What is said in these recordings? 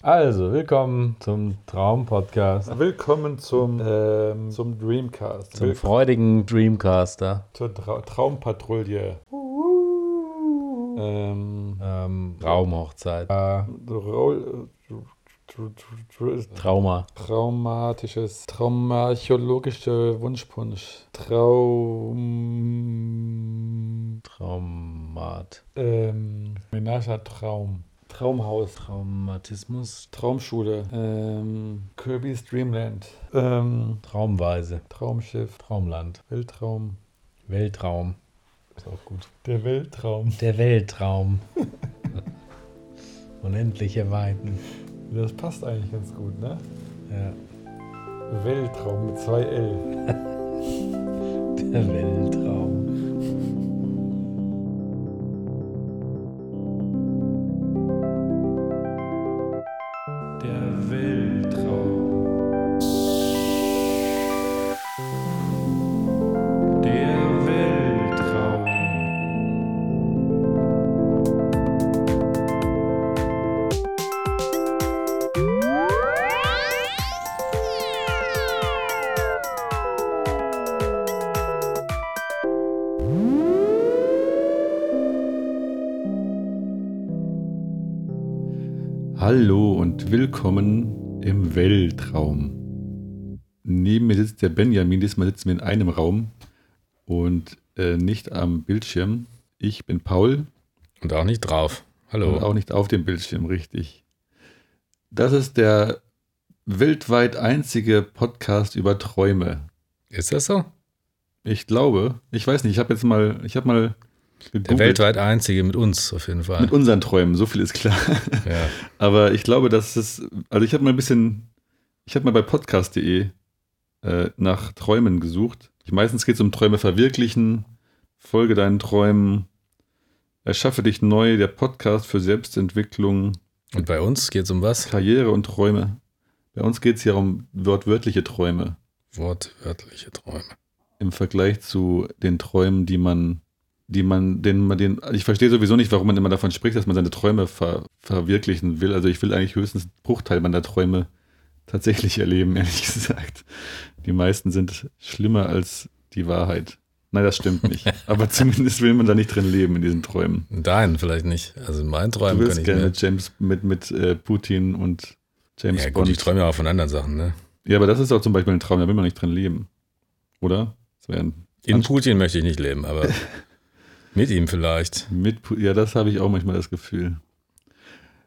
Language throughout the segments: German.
Also, willkommen zum Traum-Podcast. Willkommen zum, ähm, zum Dreamcast. Zum freudigen Dreamcaster. Zur Tra Traumpatrouille. Ähm, ähm, Traumhochzeit. Äh, Trauma. Traumatisches, traumarchologische Wunschpunsch. Traum. Traumat. Ähm, Menascher Traum. Traumhaus. Traumatismus. Traumschule. Ähm, Kirby's Dreamland. Ähm, Traumweise. Traumschiff. Traumland. Weltraum. Weltraum. Ist auch gut. Der Weltraum. Der Weltraum. Unendliche Weiten. Das passt eigentlich ganz gut, ne? Ja. Weltraum mit zwei L. Der Weltraum. Willkommen im Weltraum. Neben mir sitzt der Benjamin. Diesmal sitzen wir in einem Raum und äh, nicht am Bildschirm. Ich bin Paul. Und auch nicht drauf. Hallo. Und auch nicht auf dem Bildschirm, richtig. Das ist der weltweit einzige Podcast über Träume. Ist das so? Ich glaube, ich weiß nicht, ich habe jetzt mal, ich habe mal Der weltweit einzige mit uns auf jeden Fall. mit unseren Träumen, so viel ist klar. ja. Aber ich glaube, dass es, also ich habe mal ein bisschen, ich habe mal bei podcast.de äh, nach Träumen gesucht. Meistens geht es um Träume verwirklichen, folge deinen Träumen, erschaffe dich neu, der Podcast für Selbstentwicklung, Und bei uns geht es um was? Karriere und Träume. Bei uns geht es ja um wortwörtliche Träume Wortwörtliche Träume. im Vergleich zu den Träumen, die man, die man, den man den, ich verstehe sowieso nicht, warum man immer davon spricht, dass man seine Träume ver, verwirklichen will. Also ich will eigentlich höchstens einen Bruchteil meiner Träume tatsächlich erleben, ehrlich gesagt. Die meisten sind schlimmer als die Wahrheit. Nein, das stimmt nicht. Aber zumindest will man da nicht drin leben in diesen Träumen. Deinen vielleicht nicht. Also in meinen Du Träumen kann willst ich gerne mit James, mit, mit äh, Putin und James Ja, gut, Bond. ich träume ja auch von anderen Sachen, ne? Ja, aber das ist auch zum Beispiel ein Traum, da will man nicht drin leben. Oder? In Putin möchte ich nicht leben, aber mit ihm vielleicht. mit, ja, das habe ich auch manchmal das Gefühl.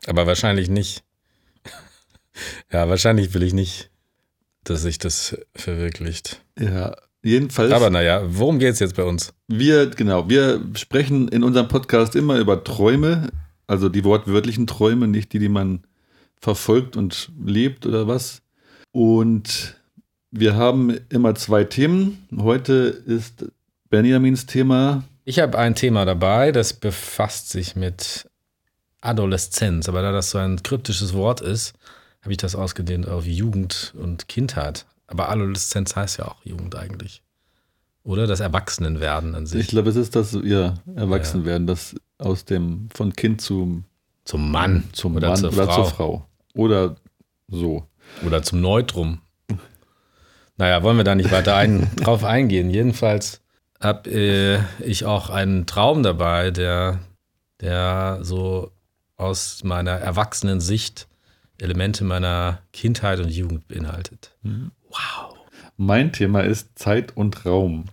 Aber wahrscheinlich nicht. ja, wahrscheinlich will ich nicht, dass sich das verwirklicht. Ja, jedenfalls. Aber naja, worum geht es jetzt bei uns? Wir, genau, wir sprechen in unserem Podcast immer über Träume, also die wortwörtlichen Träume, nicht die, die man verfolgt und lebt oder was. Und wir haben immer zwei Themen. Heute ist Benjamins Thema. Ich habe ein Thema dabei, das befasst sich mit Adoleszenz. Aber da das so ein kryptisches Wort ist, habe ich das ausgedehnt auf Jugend und Kindheit. Aber Adoleszenz heißt ja auch Jugend eigentlich. Oder das Erwachsenenwerden an Ich sich. glaube, es ist das, ja, Erwachsenwerden, das aus dem, von Kind zum, Zum Mann. zum oder Mann zur oder Frau. zur Frau. Oder so. Oder zum Neutrum. Naja, wollen wir da nicht weiter ein, drauf eingehen. Jedenfalls habe äh, ich auch einen Traum dabei, der, der so aus meiner erwachsenen Sicht Elemente meiner Kindheit und Jugend beinhaltet. Wow. Mein Thema ist Zeit und Raum.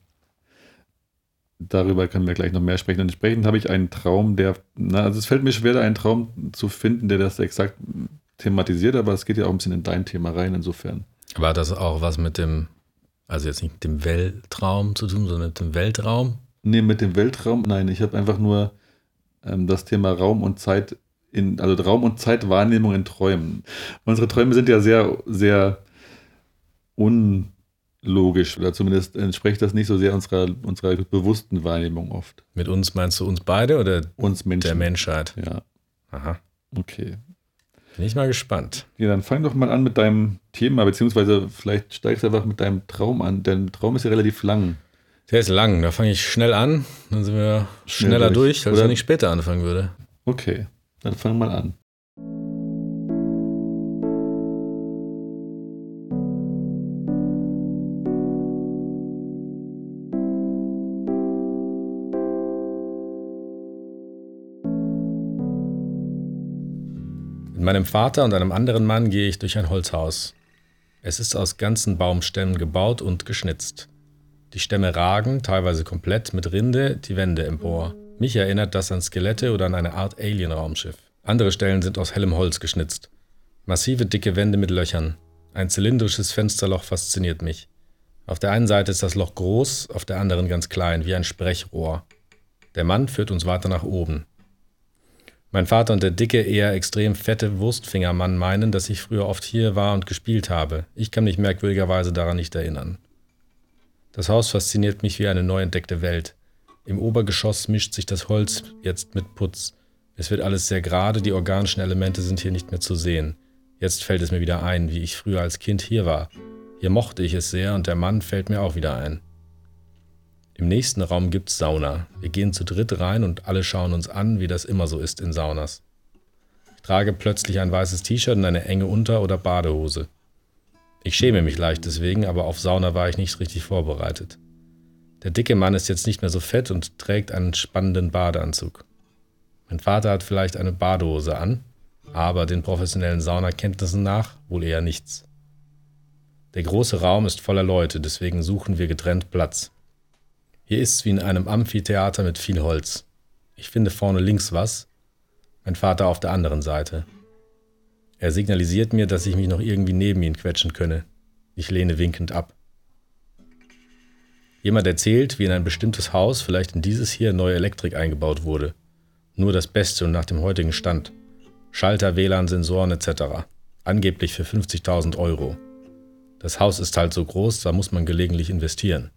Darüber können wir gleich noch mehr sprechen. Und entsprechend habe ich einen Traum, der, na, also es fällt mir schwer, da einen Traum zu finden, der das exakt thematisiert, aber es geht ja auch ein bisschen in dein Thema rein, insofern. Hat das auch was mit dem, also jetzt nicht mit dem Weltraum zu tun, sondern mit dem Weltraum? Nee, mit dem Weltraum, nein, ich habe einfach nur ähm, das Thema Raum und Zeit in, also Raum und Zeitwahrnehmung in Träumen. Unsere Träume sind ja sehr, sehr unlogisch oder zumindest entspricht das nicht so sehr unserer, unserer bewussten Wahrnehmung oft. Mit uns meinst du uns beide oder Uns Menschen. der Menschheit? Ja, Aha. okay. Bin ich mal gespannt. Ja, dann fang doch mal an mit deinem Thema, beziehungsweise vielleicht steigst du einfach mit deinem Traum an. Dein Traum ist ja relativ lang. Der ist lang, da fange ich schnell an, dann sind wir Schnell schneller durch. durch, als Oder- wenn ich später anfangen würde. Okay, dann fang mal an. Meinem Vater und einem anderen Mann gehe ich durch ein Holzhaus. Es ist aus ganzen Baumstämmen gebaut und geschnitzt. Die Stämme ragen, teilweise komplett, mit Rinde die Wände empor. Mich erinnert das an Skelette oder an eine Art Alien-Raumschiff. Andere Stellen sind aus hellem Holz geschnitzt. Massive, dicke Wände mit Löchern. Ein zylindrisches Fensterloch fasziniert mich. Auf der einen Seite ist das Loch groß, auf der anderen ganz klein, wie ein Sprechrohr. Der Mann führt uns weiter nach oben. Mein Vater und der dicke, eher extrem fette Wurstfingermann meinen, dass ich früher oft hier war und gespielt habe. Ich kann mich merkwürdigerweise daran nicht erinnern. Das Haus fasziniert mich wie eine neu entdeckte Welt. Im Obergeschoss mischt sich das Holz jetzt mit Putz. Es wird alles sehr gerade, die organischen Elemente sind hier nicht mehr zu sehen. Jetzt fällt es mir wieder ein, wie ich früher als Kind hier war. Hier mochte ich es sehr und der Mann fällt mir auch wieder ein. Im nächsten Raum gibt's Sauna. Wir gehen zu dritt rein und alle schauen uns an, wie das immer so ist in Saunas. Ich trage plötzlich ein weißes T-Shirt und eine enge Unter- oder Badehose. Ich schäme mich leicht deswegen, aber auf Sauna war ich nicht richtig vorbereitet. Der dicke Mann ist jetzt nicht mehr so fett und trägt einen spannenden Badeanzug. Mein Vater hat vielleicht eine Badehose an, aber den professionellen Saunakenntnissen nach wohl eher nichts. Der große Raum ist voller Leute, deswegen suchen wir getrennt Platz. Hier ist es wie in einem Amphitheater mit viel Holz. Ich finde vorne links was, mein Vater auf der anderen Seite. Er signalisiert mir, dass ich mich noch irgendwie neben ihn quetschen könne. Ich lehne winkend ab. Jemand erzählt, wie in ein bestimmtes Haus, vielleicht in dieses hier, neue Elektrik eingebaut wurde. Nur das Beste und nach dem heutigen Stand. Schalter, WLAN, Sensoren etc. Angeblich für 50.000 Euro. Das Haus ist halt so groß, da muss man gelegentlich investieren.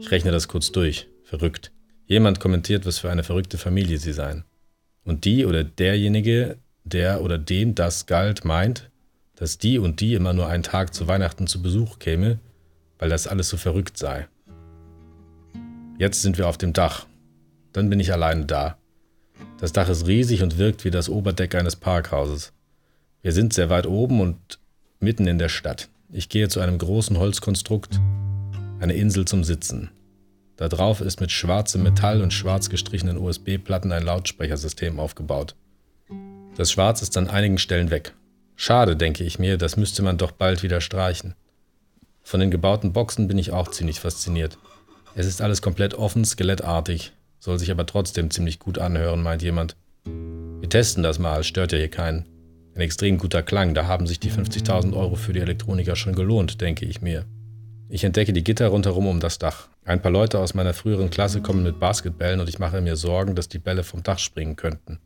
Ich rechne das kurz durch. Verrückt. Jemand kommentiert, was für eine verrückte Familie sie seien. Und die oder derjenige, der oder dem das galt, meint, dass die und die immer nur einen Tag zu Weihnachten zu Besuch käme, weil das alles so verrückt sei. Jetzt sind wir auf dem Dach. Dann bin ich alleine da. Das Dach ist riesig und wirkt wie das Oberdeck eines Parkhauses. Wir sind sehr weit oben und mitten in der Stadt. Ich gehe zu einem großen Holzkonstrukt, eine Insel zum Sitzen. Da drauf ist mit schwarzem Metall und schwarz gestrichenen USB-Platten ein Lautsprechersystem aufgebaut. Das Schwarz ist an einigen Stellen weg. Schade, denke ich mir, das müsste man doch bald wieder streichen. Von den gebauten Boxen bin ich auch ziemlich fasziniert. Es ist alles komplett offen, skelettartig, soll sich aber trotzdem ziemlich gut anhören, meint jemand. Wir testen das mal, stört ja hier keinen. Ein extrem guter Klang, da haben sich die 50.000 Euro für die Elektroniker schon gelohnt, denke ich mir. Ich entdecke die Gitter rundherum um das Dach. Ein paar Leute aus meiner früheren Klasse kommen mit Basketballen und ich mache mir Sorgen, dass die Bälle vom Dach springen könnten.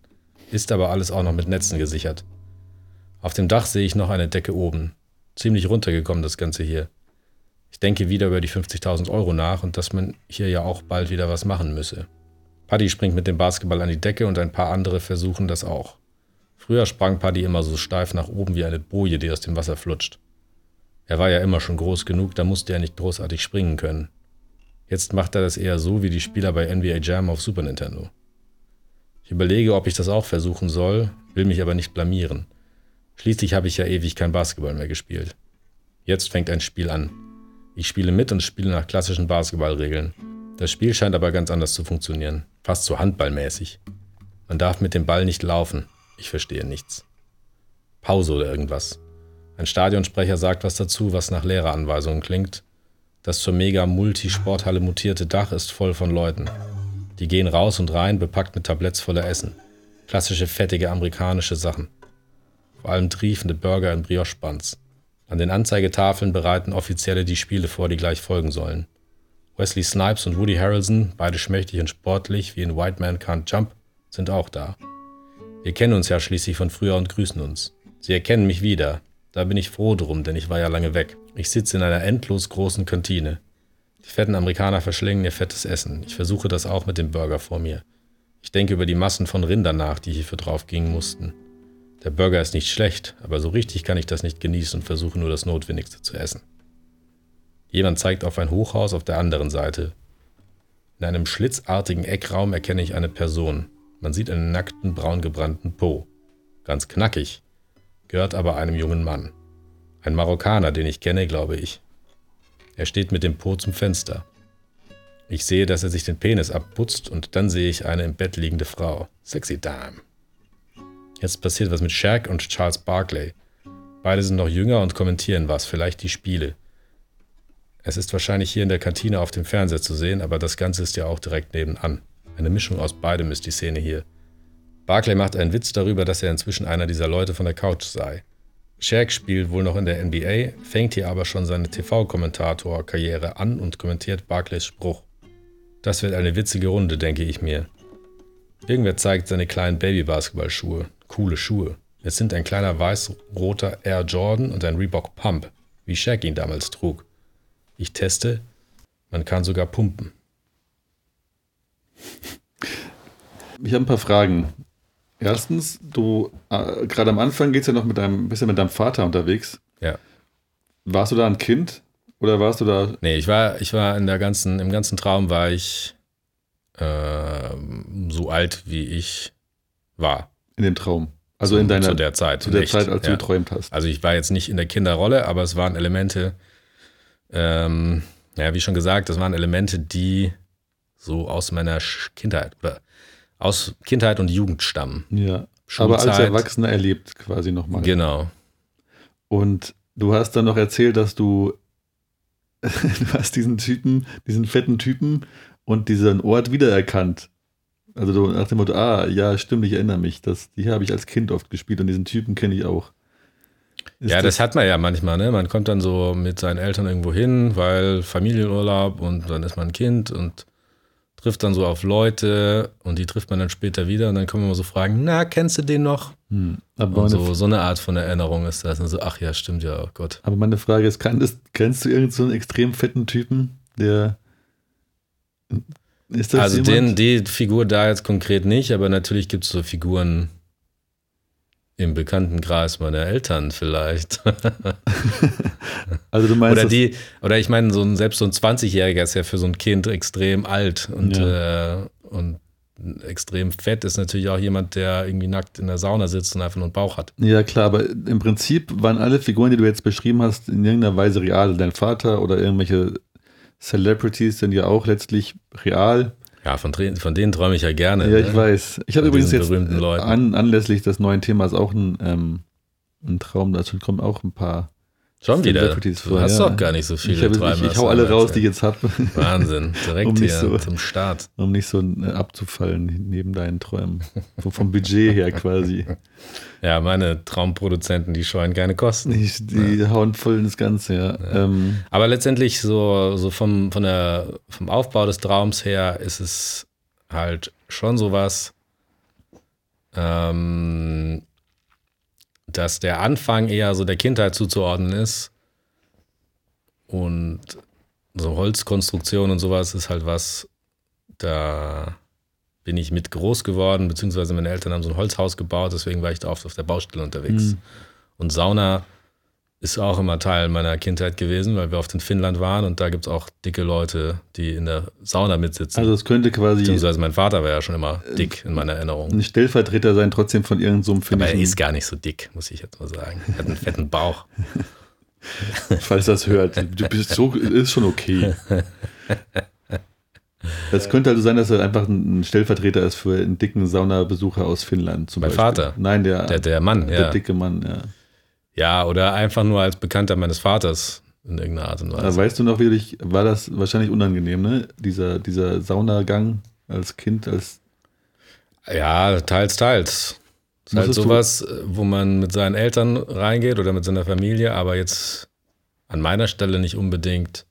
Ist aber alles auch noch mit Netzen gesichert. Auf dem Dach sehe ich noch eine Decke oben. Ziemlich runtergekommen das Ganze hier. Ich denke wieder über die 50.000 Euro nach und dass man hier ja auch bald wieder was machen müsse. Paddy springt mit dem Basketball an die Decke und ein paar andere versuchen das auch. Früher sprang Paddy immer so steif nach oben wie eine Boje, die aus dem Wasser flutscht. Er war ja immer schon groß genug, da musste er nicht großartig springen können. Jetzt macht er das eher so wie die Spieler bei NBA Jam auf Super Nintendo. Ich überlege, ob ich das auch versuchen soll, will mich aber nicht blamieren. Schließlich habe ich ja ewig kein Basketball mehr gespielt. Jetzt fängt ein Spiel an. Ich spiele mit und spiele nach klassischen Basketballregeln. Das Spiel scheint aber ganz anders zu funktionieren, fast so handballmäßig. Man darf mit dem Ball nicht laufen. Ich verstehe nichts. Pause oder irgendwas. Ein Stadionsprecher sagt was dazu, was nach Lehreranweisungen klingt. Das zur Mega-Multi-Sporthalle mutierte Dach ist voll von Leuten. Die gehen raus und rein, bepackt mit Tabletts voller Essen. Klassische fettige amerikanische Sachen. Vor allem triefende Burger in Brioche-Buns. An den Anzeigetafeln bereiten Offizielle die Spiele vor, die gleich folgen sollen. Wesley Snipes und Woody Harrelson, beide schmächtig und sportlich wie in White Man Can't Jump, sind auch da. Wir kennen uns ja schließlich von früher und grüßen uns. Sie erkennen mich wieder, da bin ich froh drum, denn ich war ja lange weg. Ich sitze in einer endlos großen Kantine. Die fetten Amerikaner verschlingen ihr fettes Essen. Ich versuche das auch mit dem Burger vor mir. Ich denke über die Massen von Rindern nach, die hierfür draufgingen mussten. Der Burger ist nicht schlecht, aber so richtig kann ich das nicht genießen und versuche nur das Notwendigste zu essen. Jemand zeigt auf ein Hochhaus auf der anderen Seite. In einem schlitzartigen Eckraum erkenne ich eine Person. Man sieht einen nackten, braungebrannten Po. Ganz knackig, gehört aber einem jungen Mann. Ein Marokkaner, den ich kenne, glaube ich. Er steht mit dem Po zum Fenster. Ich sehe, dass er sich den Penis abputzt und dann sehe ich eine im Bett liegende Frau. Sexy Dame. Jetzt passiert was mit Shaq und Charles Barkley. Beide sind noch jünger und kommentieren was, vielleicht die Spiele. Es ist wahrscheinlich hier in der Kantine auf dem Fernseher zu sehen, aber das Ganze ist ja auch direkt nebenan. Eine Mischung aus beidem ist die Szene hier. Barclay macht einen Witz darüber, dass er inzwischen einer dieser Leute von der Couch sei. Shaq spielt wohl noch in der NBA, fängt hier aber schon seine TV-Kommentator-Karriere an und kommentiert Barclays Spruch. Das wird eine witzige Runde, denke ich mir. Irgendwer zeigt seine kleinen Baby-Basketballschuhe. Coole Schuhe. Es sind ein kleiner weiß-roter Air Jordan und ein Reebok Pump, wie Shaq ihn damals trug. Ich teste, man kann sogar pumpen. Ich habe ein paar Fragen. Erstens, du, äh, gerade am Anfang geht's ja noch mit deinem, bist ja mit deinem Vater unterwegs. Ja. Warst du da ein Kind? Oder warst du da. Nee, ich war, ich war in der ganzen, im ganzen Traum war ich äh, so alt, wie ich war. In dem Traum. Also in deiner. Zu der Zeit. Zu der nicht. Zeit, als du ja. geträumt hast. Also ich war jetzt nicht in der Kinderrolle, aber es waren Elemente, ähm, ja, wie schon gesagt, das waren Elemente, die so aus meiner Kindheit oder aus Kindheit und Jugend stammen. Ja. Aber als Schulzeit. Erwachsener erlebt quasi nochmal. Genau. Und du hast dann noch erzählt, dass du, du hast diesen Typen, diesen fetten Typen und diesen Ort wiedererkannt. Also du nach dem Motto, ah, ja, stimmt, ich erinnere mich. Das, die habe ich als Kind oft gespielt und diesen Typen kenne ich auch. Ist ja, das, hat man ja manchmal, ne? Man kommt dann so mit seinen Eltern irgendwo hin, weil Familienurlaub und dann ist man ein Kind und trifft dann so auf Leute und die trifft man dann später wieder und dann kommen immer so Fragen, na, kennst du den noch? Hm. Und so, so eine Art von Erinnerung ist das. Und so, ach ja, stimmt ja, oh Gott. aber meine Frage ist, kann das, kennst du irgendeinen so einen extrem fetten Typen, der ist das also jemand? den, die Figur da jetzt konkret nicht, aber natürlich gibt es so Figuren im Bekanntenkreis meiner Eltern vielleicht. also du meinst, oder die, oder ich meine, so ein, selbst so ein 20-Jähriger ist ja für so ein Kind extrem alt und, äh, und extrem fett ist natürlich auch jemand, der irgendwie nackt in der Sauna sitzt und einfach nur einen Bauch hat. Ja, klar, aber im Prinzip waren alle Figuren, die du jetzt beschrieben hast, in irgendeiner Weise real. Dein Vater oder irgendwelche Celebrities sind ja auch letztlich real. Ja, von, von denen träume ich ja gerne. Ja, ich ne? weiß. Ich habe übrigens jetzt an, anlässlich des neuen Themas auch ein, ähm, ein Traum, dazu kommen auch ein paar. Schon wieder. Celebrities Du hast ja. doch gar nicht so viele Ich, ich, ich hau alle raus, die ich jetzt habe, Wahnsinn, direkt Um hier so- zum Start. um nicht so abzufallen neben deinen Träumen. So vom Budget her quasi. Ja, meine Traumproduzenten, die scheuen keine Kosten. Die, die hauen voll ins Ganze, ja. Ähm, Aber letztendlich so, so vom, von der, vom Aufbau des Traums her ist es halt schon sowas, ähm, dass der Anfang eher so der Kindheit zuzuordnen ist und so Holzkonstruktion und sowas ist halt was, da bin ich mit groß geworden, beziehungsweise meine Eltern haben so ein Holzhaus gebaut, deswegen war ich da oft auf der Baustelle unterwegs. Mhm. Und Sauna ist auch immer Teil meiner Kindheit gewesen, weil wir oft in Finnland waren und da gibt es auch dicke Leute, die in der Sauna mitsitzen. also es könnte quasi beziehungsweise mein Vater war ja schon immer dick in meiner Erinnerung. ein Stellvertreter sein, trotzdem von irgendeinem so einem Aber er finnischen, ist gar nicht so dick, muss ich jetzt mal sagen. Er hat einen fetten Bauch. falls das hört. Du bist so, ist schon okay. Es könnte also sein, dass er einfach ein Stellvertreter ist für einen dicken Saunabesucher aus Finnland. Zum Mein Beispiel. Vater? Nein, der, Der, der Mann, der ja. dicke Mann, ja. Ja, oder einfach nur als Bekannter meines Vaters in irgendeiner Art und Da Weise. weißt du noch, wie dich, war das wahrscheinlich unangenehm, ne? Dieser, dieser Saunagang als Kind, als Ja, teils, teils. Ist halt sowas, wo man mit seinen Eltern reingeht oder mit seiner Familie, aber jetzt an meiner Stelle nicht unbedingt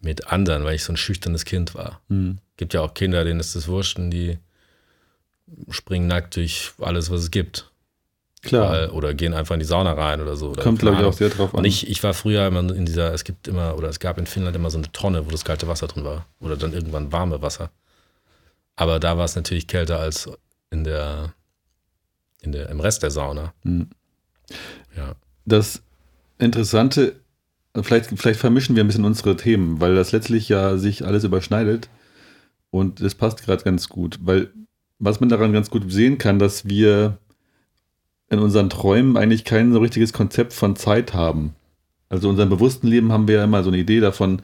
mit anderen, weil ich so ein schüchternes Kind war. hm, Gibt ja auch Kinder, denen ist das wurscht und die springen nackt durch alles, was es gibt. Klar, Weil, oder gehen einfach in die Sauna rein oder so. Oder kommt glaube ich auch sehr drauf an. Und ich, ich war früher immer in dieser, es gibt immer, oder es gab in Finnland immer so eine Tonne, wo das kalte Wasser drin war. Oder dann irgendwann warme Wasser. Aber da war es natürlich kälter als in der, in der, im Rest der Sauna. Hm. Ja. das Interessante, vielleicht, vielleicht vermischen wir ein bisschen unsere Themen, weil das letztlich ja sich alles überschneidet. Und das passt gerade ganz gut, weil was man daran ganz gut sehen kann, dass wir in unseren Träumen eigentlich kein so richtiges Konzept von Zeit haben. Also in unserem bewussten Leben haben wir ja immer so eine Idee davon,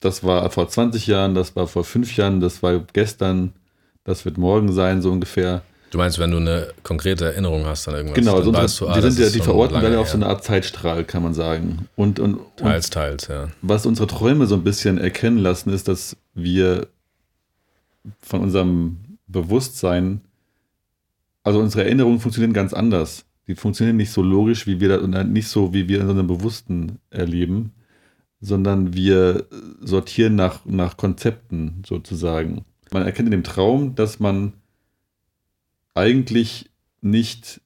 das war vor 20 Jahren, das war vor fünf Jahren, das war gestern, das wird morgen sein, so ungefähr. Du meinst, wenn du eine konkrete Erinnerung hast an irgendwas? Genau, dann also weißt unsere, du, ah, die, das sind ja, die verorten dann ja auf so eine Art Zeitstrahl, kann man sagen. Und, und, und Teils, teils, ja. was unsere Träume so ein bisschen erkennen lassen, ist, dass wir von unserem Bewusstsein, also unsere Erinnerungen funktionieren ganz anders. Die funktionieren nicht so logisch, wie wir das, und nicht so, wie wir in unserem Bewussten erleben, sondern wir sortieren nach, nach Konzepten sozusagen. Man erkennt in dem Traum, dass man eigentlich nicht,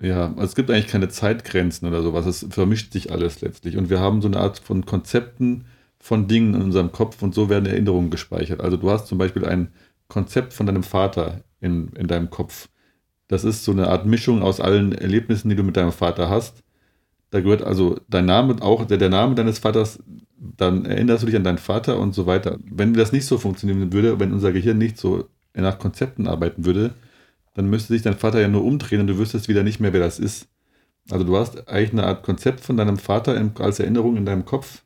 ja, es gibt eigentlich keine Zeitgrenzen oder sowas. Es vermischt sich alles letztlich. Und wir haben so eine Art von Konzepten von Dingen in unserem Kopf und so werden Erinnerungen gespeichert. Also du hast zum Beispiel ein Konzept von deinem Vater in, in deinem Kopf. Das ist so eine Art Mischung aus allen Erlebnissen, die du mit deinem Vater hast. Da gehört also dein Name, auch der, der Name deines Vaters, dann erinnerst du dich an deinen Vater und so weiter. Wenn das nicht so funktionieren würde, wenn unser Gehirn nicht so nach Konzepten arbeiten würde, dann müsste sich dein Vater ja nur umdrehen und du wüsstest wieder nicht mehr, wer das ist. Also du hast eigentlich eine Art Konzept von deinem Vater als Erinnerung in deinem Kopf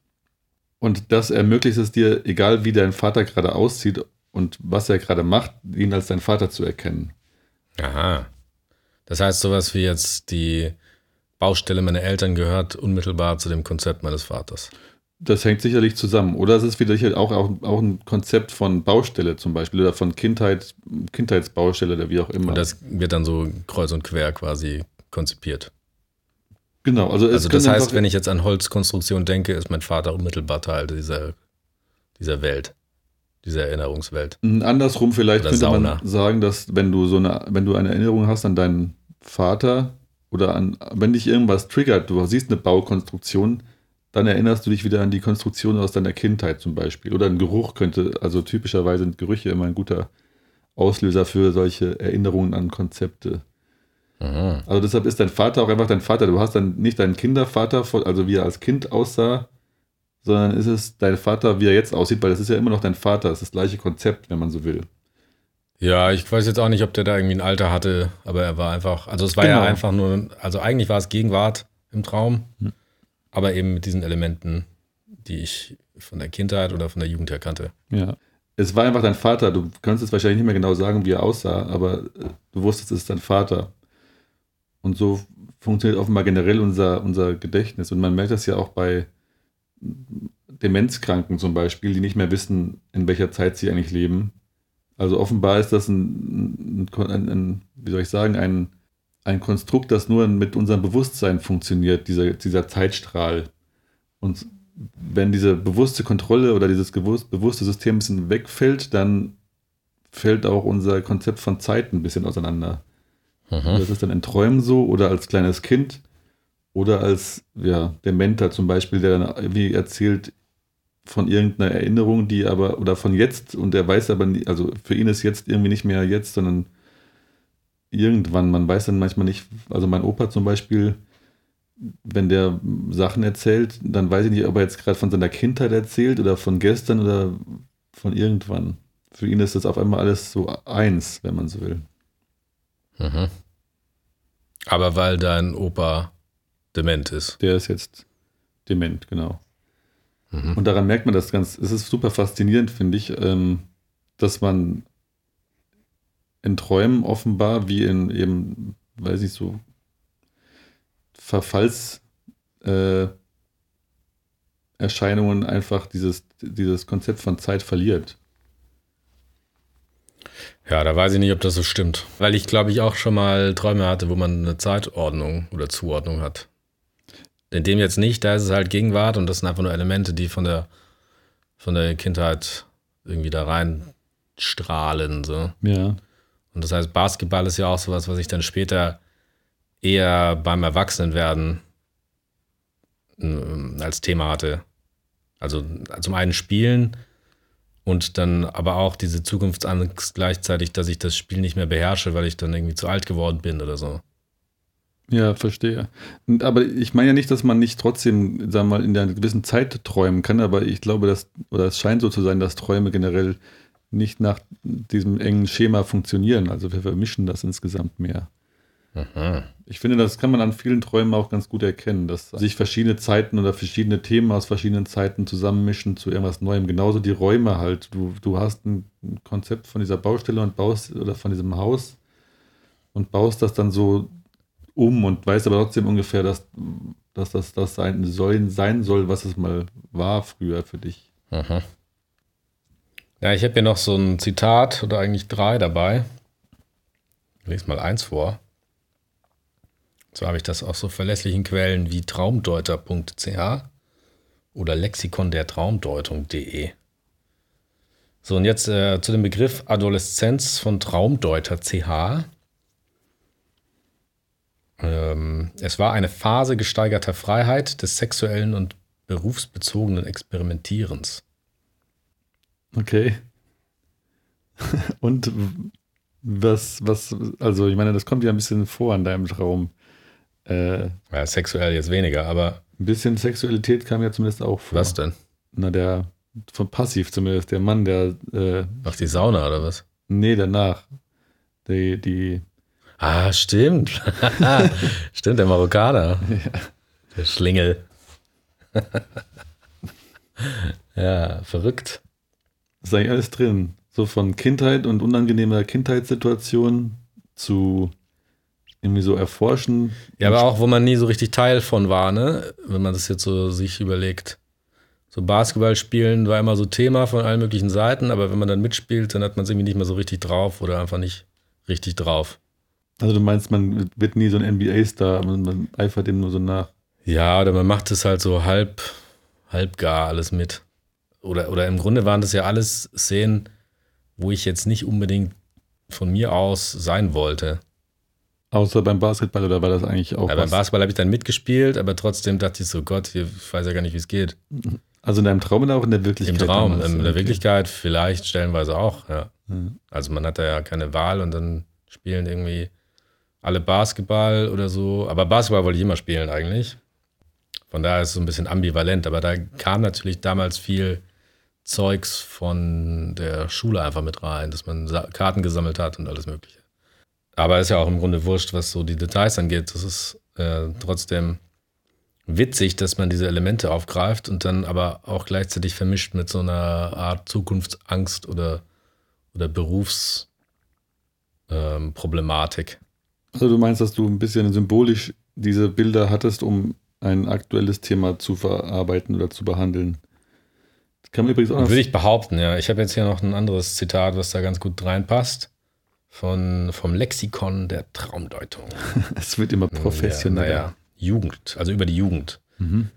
und das ermöglicht es dir, egal wie dein Vater gerade aussieht und was er gerade macht, ihn als dein Vater zu erkennen. Aha. Das heißt, sowas wie jetzt die Baustelle meiner Eltern gehört unmittelbar zu dem Konzept meines Vaters. Das hängt sicherlich zusammen. Oder es ist wieder sicher auch, auch, auch ein Konzept von Baustelle zum Beispiel oder von Kindheit, Kindheitsbaustelle oder wie auch immer. Und das wird dann so kreuz und quer quasi konzipiert. genau, also, es Also das heißt, wenn ich jetzt an Holzkonstruktion denke, ist mein Vater unmittelbar Teil dieser, dieser Welt, dieser Erinnerungswelt. Andersrum vielleicht Oder könnte Sauna. man sagen, dass wenn du so eine, wenn du eine Erinnerung hast an deinen Vater oder an, wenn dich irgendwas triggert, du siehst eine Baukonstruktion, dann erinnerst du dich wieder an die Konstruktion aus deiner Kindheit zum Beispiel. Oder ein Geruch könnte, also typischerweise sind Gerüche immer ein guter Auslöser für solche Erinnerungen an Konzepte. Mhm. Also deshalb ist dein Vater auch einfach dein Vater. Du hast dann nicht deinen Kindervater, also wie er als Kind aussah, sondern ist es dein Vater, wie er jetzt aussieht, weil das ist ja immer noch dein Vater. Das ist das gleiche Konzept, wenn man so will. Ja, ich weiß jetzt auch nicht, ob der da irgendwie ein Alter hatte, aber er war einfach, also es war ja Genau. einfach nur, also eigentlich war es Gegenwart im Traum, Hm. aber eben mit diesen Elementen, die ich von der Kindheit oder von der Jugend her kannte. Ja. Es war einfach dein Vater. Du kannst jetzt wahrscheinlich nicht mehr genau sagen, wie er aussah, aber äh, du wusstest, es ist dein Vater. Und so funktioniert offenbar generell unser, unser Gedächtnis. Und man merkt das ja auch bei Demenzkranken zum Beispiel, die nicht mehr wissen, in welcher Zeit sie eigentlich leben. Also offenbar ist das ein, ein, ein, wie soll ich sagen, ein, ein Konstrukt, das nur mit unserem Bewusstsein funktioniert, dieser, dieser Zeitstrahl. Und wenn diese bewusste Kontrolle oder dieses bewusste System ein bisschen wegfällt, dann fällt auch unser Konzept von Zeit ein bisschen auseinander. Mhm. Das ist dann in Träumen so oder als kleines Kind oder als ja, Dementer zum Beispiel, der dann irgendwie erzählt von irgendeiner Erinnerung, die aber, oder von jetzt und der weiß aber, nie, also für ihn ist jetzt irgendwie nicht mehr jetzt, sondern irgendwann, man weiß dann manchmal nicht, also mein Opa zum Beispiel, wenn der Sachen erzählt, dann weiß ich nicht, ob er jetzt gerade von seiner Kindheit erzählt oder von gestern oder von irgendwann. Für ihn ist das auf einmal alles so eins, wenn man so will. Mhm. Aber weil dein Opa dement ist. Der ist jetzt dement, genau. Mhm. Und daran merkt man das ganz, es ist super faszinierend, finde ich, ähm, dass man in Träumen offenbar, wie in eben, weiß ich so, Verfalls äh, Erscheinungen einfach dieses, dieses Konzept von Zeit verliert. Ja, da weiß ich nicht, ob das so stimmt. Weil ich, glaube ich, auch schon mal Träume hatte, wo man eine Zeitordnung oder Zuordnung hat. In dem jetzt nicht, da ist es halt Gegenwart und das sind einfach nur Elemente, die von der, von der Kindheit irgendwie da rein strahlen. So. Ja. Und das heißt, Basketball ist ja auch sowas, was ich dann später eher beim Erwachsenenwerden als Thema hatte. Also zum einen Spielen und dann aber auch diese Zukunftsangst gleichzeitig, dass ich das Spiel nicht mehr beherrsche, weil ich dann irgendwie zu alt geworden bin oder so. Ja, verstehe. Aber ich meine ja nicht, dass man nicht trotzdem, sagen wir mal, in einer gewissen Zeit träumen kann, aber ich glaube, dass, oder es scheint so zu sein, dass Träume generell nicht nach diesem engen Schema funktionieren. Also wir vermischen das insgesamt mehr. Mhm. Ich finde, das kann man an vielen Träumen auch ganz gut erkennen, dass sich verschiedene Zeiten oder verschiedene Themen aus verschiedenen Zeiten zusammenmischen zu irgendwas Neuem. Genauso die Räume halt. Du, du hast ein Konzept von dieser Baustelle und baust oder von diesem Haus und baust das dann so um und weißt aber trotzdem ungefähr, dass, dass das das sein soll, sein soll, was es mal war früher für dich. Mhm. Ja, ich habe hier noch so ein Zitat oder eigentlich drei dabei. Ich lese mal eins vor. So habe ich das aus so verlässlichen Quellen wie traumdeuter.ch oder lexikon der Traumdeutung.de. So, und jetzt äh, zu dem Begriff Adoleszenz von Traumdeuter.ch. Ähm, es war eine Phase gesteigerter Freiheit des sexuellen und berufsbezogenen Experimentierens. Okay. Und was, was, also ich meine, das kommt ja ein bisschen vor an deinem Traum. Äh, ja, sexuell jetzt weniger, aber. Ein bisschen Sexualität kam ja zumindest auch vor. Was denn? Na, der, von passiv zumindest, der Mann, der. Äh, Ach, die Sauna oder was? Nee, danach. Die, die. Ah, stimmt. stimmt, der Marokkaner. Ja. Der Schlingel. ja, verrückt. ist eigentlich alles drin. So von Kindheit und unangenehmer Kindheitssituation zu irgendwie so erforschen. Ja, aber auch, wo man nie so richtig Teil von war, ne? Wenn man das jetzt so sich überlegt. So Basketball spielen war immer so Thema von allen möglichen Seiten, aber wenn man dann mitspielt, dann hat man es irgendwie nicht mehr so richtig drauf oder einfach nicht richtig drauf. Also du meinst, man wird nie so ein NBA-Star, man, man eifert dem nur so nach. Ja, oder man macht es halt so halb, halb gar alles mit. Oder, oder im Grunde waren das ja alles Szenen, wo ich jetzt nicht unbedingt von mir aus sein wollte. Außer beim Basketball oder war das eigentlich auch? Ja, beim Basketball habe ich dann mitgespielt, aber trotzdem dachte ich so, Gott, ich weiß ja gar nicht, wie es geht. Also in deinem Traum oder auch in der Wirklichkeit? Im Traum, damals? in der Wirklichkeit vielleicht stellenweise auch, ja. Mhm. Also man hat da ja keine Wahl und dann spielen irgendwie alle Basketball oder so. Aber Basketball wollte ich immer spielen eigentlich. Von daher ist es so ein bisschen ambivalent, aber da kam natürlich damals viel Zeugs von der Schule einfach mit rein, dass man Karten gesammelt hat und alles Mögliche. Aber ist ja auch im Grunde wurscht, was so die Details angeht. Das ist äh, trotzdem witzig, dass man diese Elemente aufgreift und dann aber auch gleichzeitig vermischt mit so einer Art Zukunftsangst oder, oder Berufsproblematik. Ähm, also du meinst, dass du ein bisschen symbolisch diese Bilder hattest, um ein aktuelles Thema zu verarbeiten oder zu behandeln. Das kann man übrigens auch Würde ich behaupten, ja. Ich habe jetzt hier noch ein anderes Zitat, was da ganz gut reinpasst von, vom Lexikon der Traumdeutung. es wird immer professioneller. Ja, naja, Jugend, also über die Jugend. Mhm.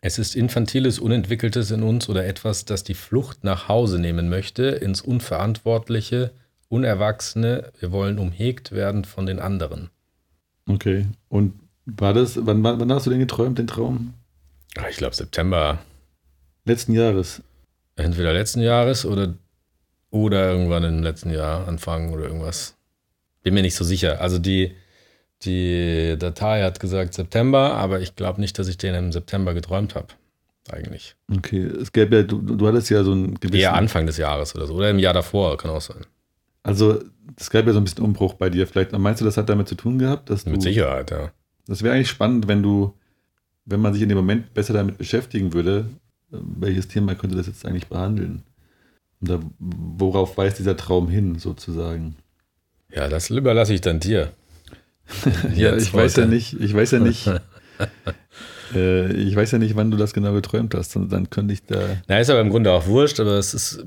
Es ist infantiles, unentwickeltes in uns oder etwas, das die Flucht nach Hause nehmen möchte, ins Unverantwortliche, Unerwachsene. Wir wollen umhegt werden von den anderen. Okay. Und war das, wann, wann hast du den geträumt, den Traum? Ah, ich glaube September. Letzten Jahres. Entweder letzten Jahres oder oder irgendwann im letzten Jahr anfangen oder irgendwas. Bin mir nicht so sicher. Also die, die Datei hat gesagt September, aber ich glaube nicht, dass ich den im September geträumt habe. Eigentlich. Okay, es gäbe ja, du, du hattest ja so ein gewissen. Eher Anfang des Jahres oder so. Oder im Jahr davor, kann auch sein. Also, es gab ja so ein bisschen Umbruch bei dir. Vielleicht meinst du, das hat damit zu tun gehabt, dass du. Mit Sicherheit, ja. Das wäre eigentlich spannend, wenn du, wenn man sich in dem Moment besser damit beschäftigen würde, welches Thema könnte das jetzt eigentlich behandeln? Da, worauf weist dieser Traum hin, sozusagen? Ja, das überlasse ich dann dir. ja, ich weiß ja nicht, ich weiß ja nicht, äh, ich weiß ja nicht, wann du das genau geträumt hast, und dann könnte ich da. Na, ist aber im Grunde auch wurscht, aber es ist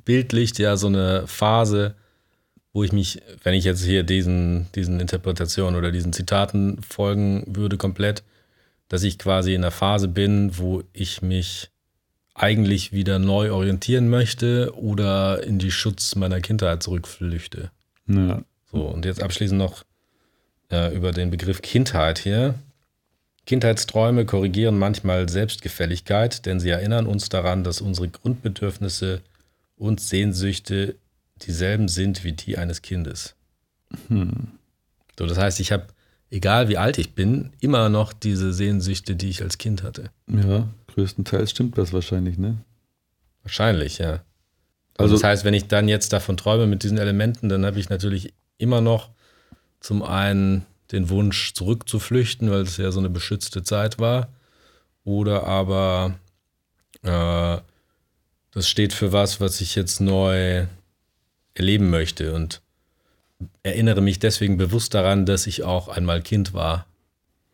verbildlicht ja so eine Phase, wo ich mich, wenn ich jetzt hier diesen, diesen Interpretationen oder diesen Zitaten folgen würde, komplett, dass ich quasi in einer Phase bin, wo ich mich eigentlich wieder neu orientieren möchte oder in die Schutz meiner Kindheit zurückflüchte. Ja. So, und jetzt abschließend noch äh, über den Begriff Kindheit hier. Kindheitsträume korrigieren manchmal Selbstgefälligkeit, denn sie erinnern uns daran, dass unsere Grundbedürfnisse und Sehnsüchte dieselben sind wie die eines Kindes. Hm. So, das heißt, ich habe, egal wie alt ich bin, immer noch diese Sehnsüchte, die ich als Kind hatte. Ja, Größtenteils stimmt das wahrscheinlich, ne? Wahrscheinlich, ja. Also, also das heißt, wenn ich dann jetzt davon träume mit diesen Elementen, dann habe ich natürlich immer noch zum einen den Wunsch zurückzuflüchten, weil es ja so eine beschützte Zeit war. Oder aber äh, das steht für was, was ich jetzt neu erleben möchte. Und erinnere mich deswegen bewusst daran, dass ich auch einmal Kind war,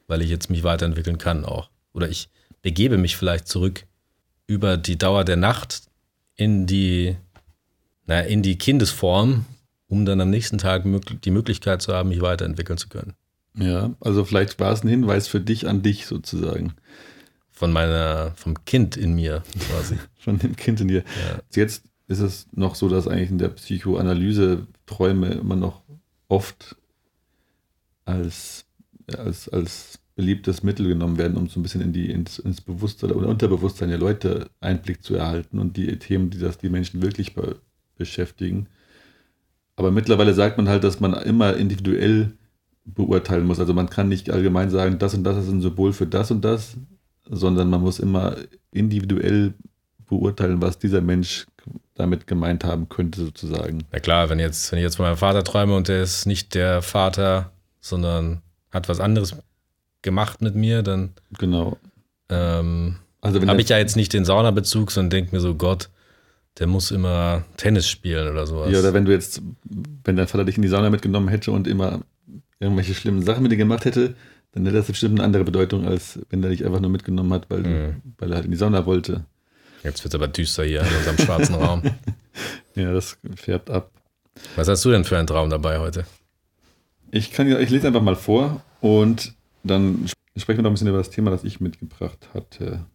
weil ich jetzt mich weiterentwickeln kann auch. Oder ich begebe mich vielleicht zurück über die Dauer der Nacht in die, na, in die Kindesform, um dann am nächsten Tag die Möglichkeit zu haben, mich weiterentwickeln zu können. Ja, also vielleicht war es ein Hinweis für dich an dich sozusagen. Von meiner, vom Kind in mir quasi. Von dem Kind in dir. Ja. Jetzt ist es noch so, dass eigentlich in der Psychoanalyse Träume immer noch oft als, als, als beliebtes Mittel genommen werden, um so ein bisschen in die, ins, ins Bewusstsein oder Unterbewusstsein der Leute Einblick zu erhalten und die Themen, die das die Menschen wirklich be beschäftigen. Aber mittlerweile sagt man halt, dass man immer individuell beurteilen muss. Also man kann nicht allgemein sagen, das und das ist ein Symbol für das und das, sondern man muss immer individuell beurteilen, was dieser Mensch damit gemeint haben könnte, sozusagen. Na klar, wenn, jetzt, wenn ich jetzt von meinem Vater träume und der ist nicht der Vater, sondern hat was anderes gemacht mit mir, dann genau. Ähm, also habe ich ja jetzt nicht den Saunabezug, sondern denke mir so, Gott, der muss immer Tennis spielen oder sowas. Ja, oder wenn du jetzt, wenn dein Vater dich in die Sauna mitgenommen hätte und immer irgendwelche schlimmen Sachen mit dir gemacht hätte, dann hätte das bestimmt eine andere Bedeutung, als wenn er dich einfach nur mitgenommen hat, weil, mhm. weil er halt in die Sauna wollte. Jetzt wird es aber düster hier in unserem schwarzen Raum. Ja, das färbt ab. Was hast du denn für einen Traum dabei heute? Ich kann ich lese einfach mal vor und dann sprechen wir noch ein bisschen über das Thema, das ich mitgebracht hatte.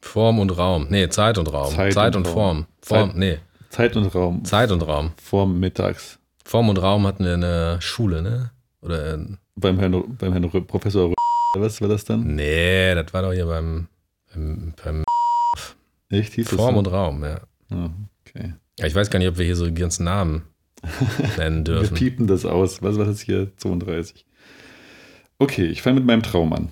Form und Raum. Nee, Zeit und Raum. Zeit, Zeit und, und, Form. Form, Zeit, nee. Zeit und Raum. Zeit und Raum. Form mittags. Form und Raum hatten wir in der Schule, ne? Oder in beim Herrn, beim Herrn Professor was war das dann? Nee, das war doch hier beim, beim, beim Echt? Hieß Form und Raum, ja. Oh, okay. Ja, ich weiß gar nicht, ob wir hier so die ganzen Namen nennen dürfen. wir piepen das aus. Was war das hier? 32. Okay, ich fange mit meinem Traum an.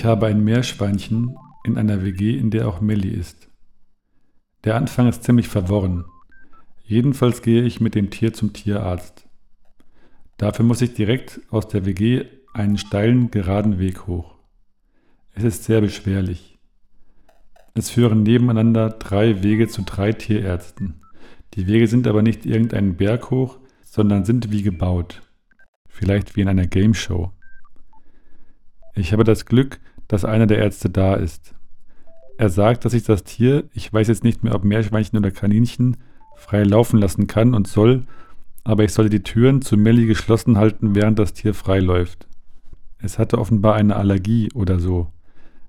Ich habe ein Meerschweinchen in einer WG, in der auch Melli ist. Der Anfang ist ziemlich verworren. Jedenfalls gehe ich mit dem Tier zum Tierarzt. Dafür muss ich direkt aus der WG einen steilen, geraden Weg hoch. Es ist sehr beschwerlich. Es führen nebeneinander drei Wege zu drei Tierärzten. Die Wege sind aber nicht irgendeinen Berg hoch, sondern sind wie gebaut. Vielleicht wie in einer Game Show. Ich habe das Glück, dass einer der Ärzte da ist. Er sagt, dass ich das Tier, ich weiß jetzt nicht mehr, ob Meerschweinchen oder Kaninchen, frei laufen lassen kann und soll, aber ich solle die Türen zu Melli geschlossen halten, während das Tier frei läuft. Es hatte offenbar eine Allergie oder so.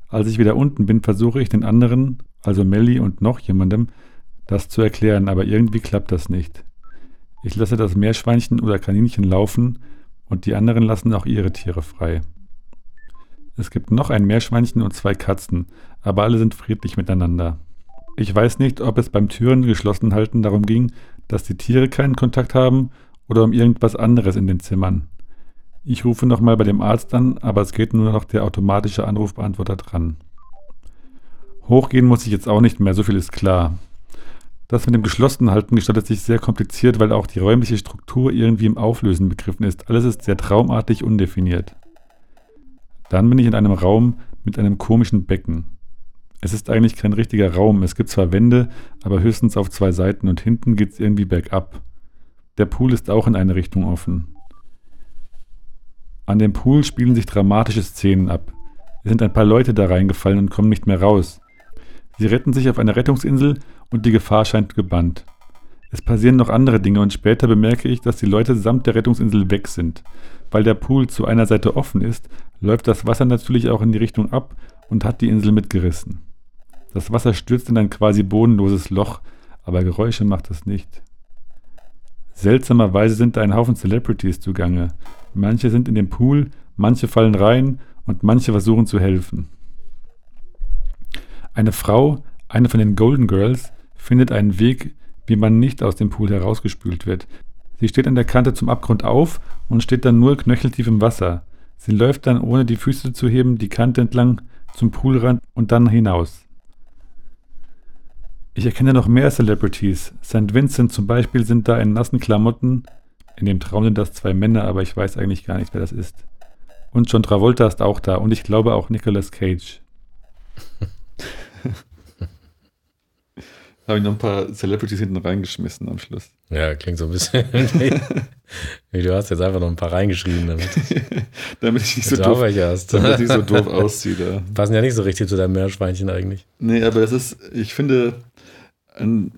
Als ich wieder unten bin, versuche ich den anderen, also Melli und noch jemandem, das zu erklären, aber irgendwie klappt das nicht. Ich lasse das Meerschweinchen oder Kaninchen laufen und die anderen lassen auch ihre Tiere frei. Es gibt noch ein Meerschweinchen und zwei Katzen, aber alle sind friedlich miteinander. Ich weiß nicht, ob es beim Türen geschlossen halten darum ging, dass die Tiere keinen Kontakt haben oder um irgendwas anderes in den Zimmern. Ich rufe nochmal bei dem Arzt an, aber es geht nur noch der automatische Anrufbeantworter dran. Hochgehen muss ich jetzt auch nicht mehr, so viel ist klar. Das mit dem geschlossenen Halten gestaltet sich sehr kompliziert, weil auch die räumliche Struktur irgendwie im Auflösen begriffen ist. Alles ist sehr traumartig undefiniert. Dann bin ich in einem Raum mit einem komischen Becken. Es ist eigentlich kein richtiger Raum. Es gibt zwar Wände, aber höchstens auf zwei Seiten und hinten geht es irgendwie bergab. Der Pool ist auch in eine Richtung offen. An dem Pool spielen sich dramatische Szenen ab. Es sind ein paar Leute da reingefallen und kommen nicht mehr raus. Sie retten sich auf einer Rettungsinsel und die Gefahr scheint gebannt. Es passieren noch andere Dinge und später bemerke ich, dass die Leute samt der Rettungsinsel weg sind. Weil der Pool zu einer Seite offen ist, läuft das Wasser natürlich auch in die Richtung ab und hat die Insel mitgerissen. Das Wasser stürzt in ein quasi bodenloses Loch, aber Geräusche macht es nicht. Seltsamerweise sind da ein Haufen Celebrities zugange. Manche sind in dem Pool, manche fallen rein und manche versuchen zu helfen. Eine Frau, eine von den Golden Girls, findet einen Weg, wie man nicht aus dem Pool herausgespült wird. Sie steht an der Kante zum Abgrund auf und steht dann nur knöcheltief im Wasser. Sie läuft dann, ohne die Füße zu heben, die Kante entlang zum Poolrand und dann hinaus. Ich erkenne noch mehr Celebrities. St. Vincent zum Beispiel sind da in nassen Klamotten In dem Traum sind das zwei Männer, aber ich weiß eigentlich gar nicht, wer das ist. Und John Travolta ist auch da und ich glaube auch Nicolas Cage. Habe ich noch ein paar Celebrities hinten reingeschmissen am Schluss. Ja, klingt so ein bisschen. wie du hast jetzt einfach noch ein paar reingeschrieben, damit, damit ich nicht so doof, hast. damit ich so doof ausziehe. Passen ja nicht so richtig zu deinem Meerschweinchen eigentlich. Nee, aber das ist, ich finde, ein,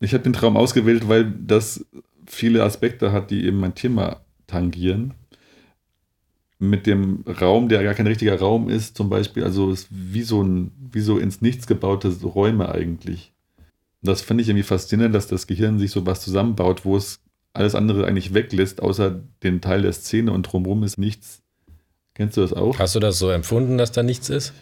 ich habe den Traum ausgewählt, weil das viele Aspekte hat, die eben mein Thema tangieren. Mit dem Raum, der gar kein richtiger Raum ist, zum Beispiel, also ist wie so ein, wie so ins Nichts gebaute Räume eigentlich das finde ich irgendwie faszinierend, dass das Gehirn sich so was zusammenbaut, wo es alles andere eigentlich weglässt, außer den Teil der Szene und drumherum ist nichts. Kennst du das auch? Hast du das so empfunden, dass da nichts ist?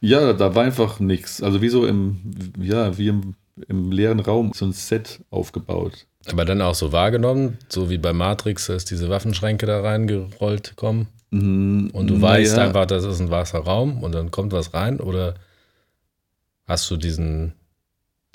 Ja, da war einfach nichts. Also wie so im, ja, wie im, im leeren Raum so ein Set aufgebaut. Aber dann auch so wahrgenommen, so wie bei Matrix, dass diese Waffenschränke da reingerollt kommen. Mm, und du weißt ja. einfach, das ist ein weißer Raum und dann kommt was rein? Oder hast du diesen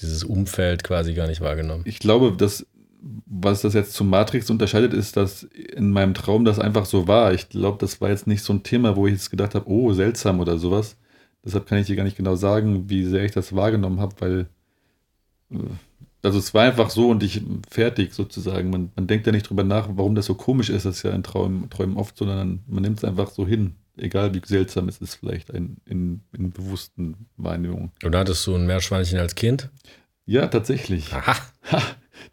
dieses Umfeld quasi gar nicht wahrgenommen. Ich glaube, dass was das jetzt zum Matrix unterscheidet, ist, dass in meinem Traum das einfach so war. Ich glaube, das war jetzt nicht so ein Thema, wo ich jetzt gedacht habe, oh, seltsam oder sowas. Deshalb kann ich dir gar nicht genau sagen, wie sehr ich das wahrgenommen habe, weil äh, also es war einfach so und ich fertig sozusagen. Man, man denkt ja nicht drüber nach, warum das so komisch ist, das ist ja in Träumen, Träumen oft, sondern man nimmt es einfach so hin egal wie seltsam es ist, vielleicht in, in, in bewussten Wahrnehmungen. Und hattest du ein Meerschweinchen als Kind? Ja, tatsächlich. Aha. Ha,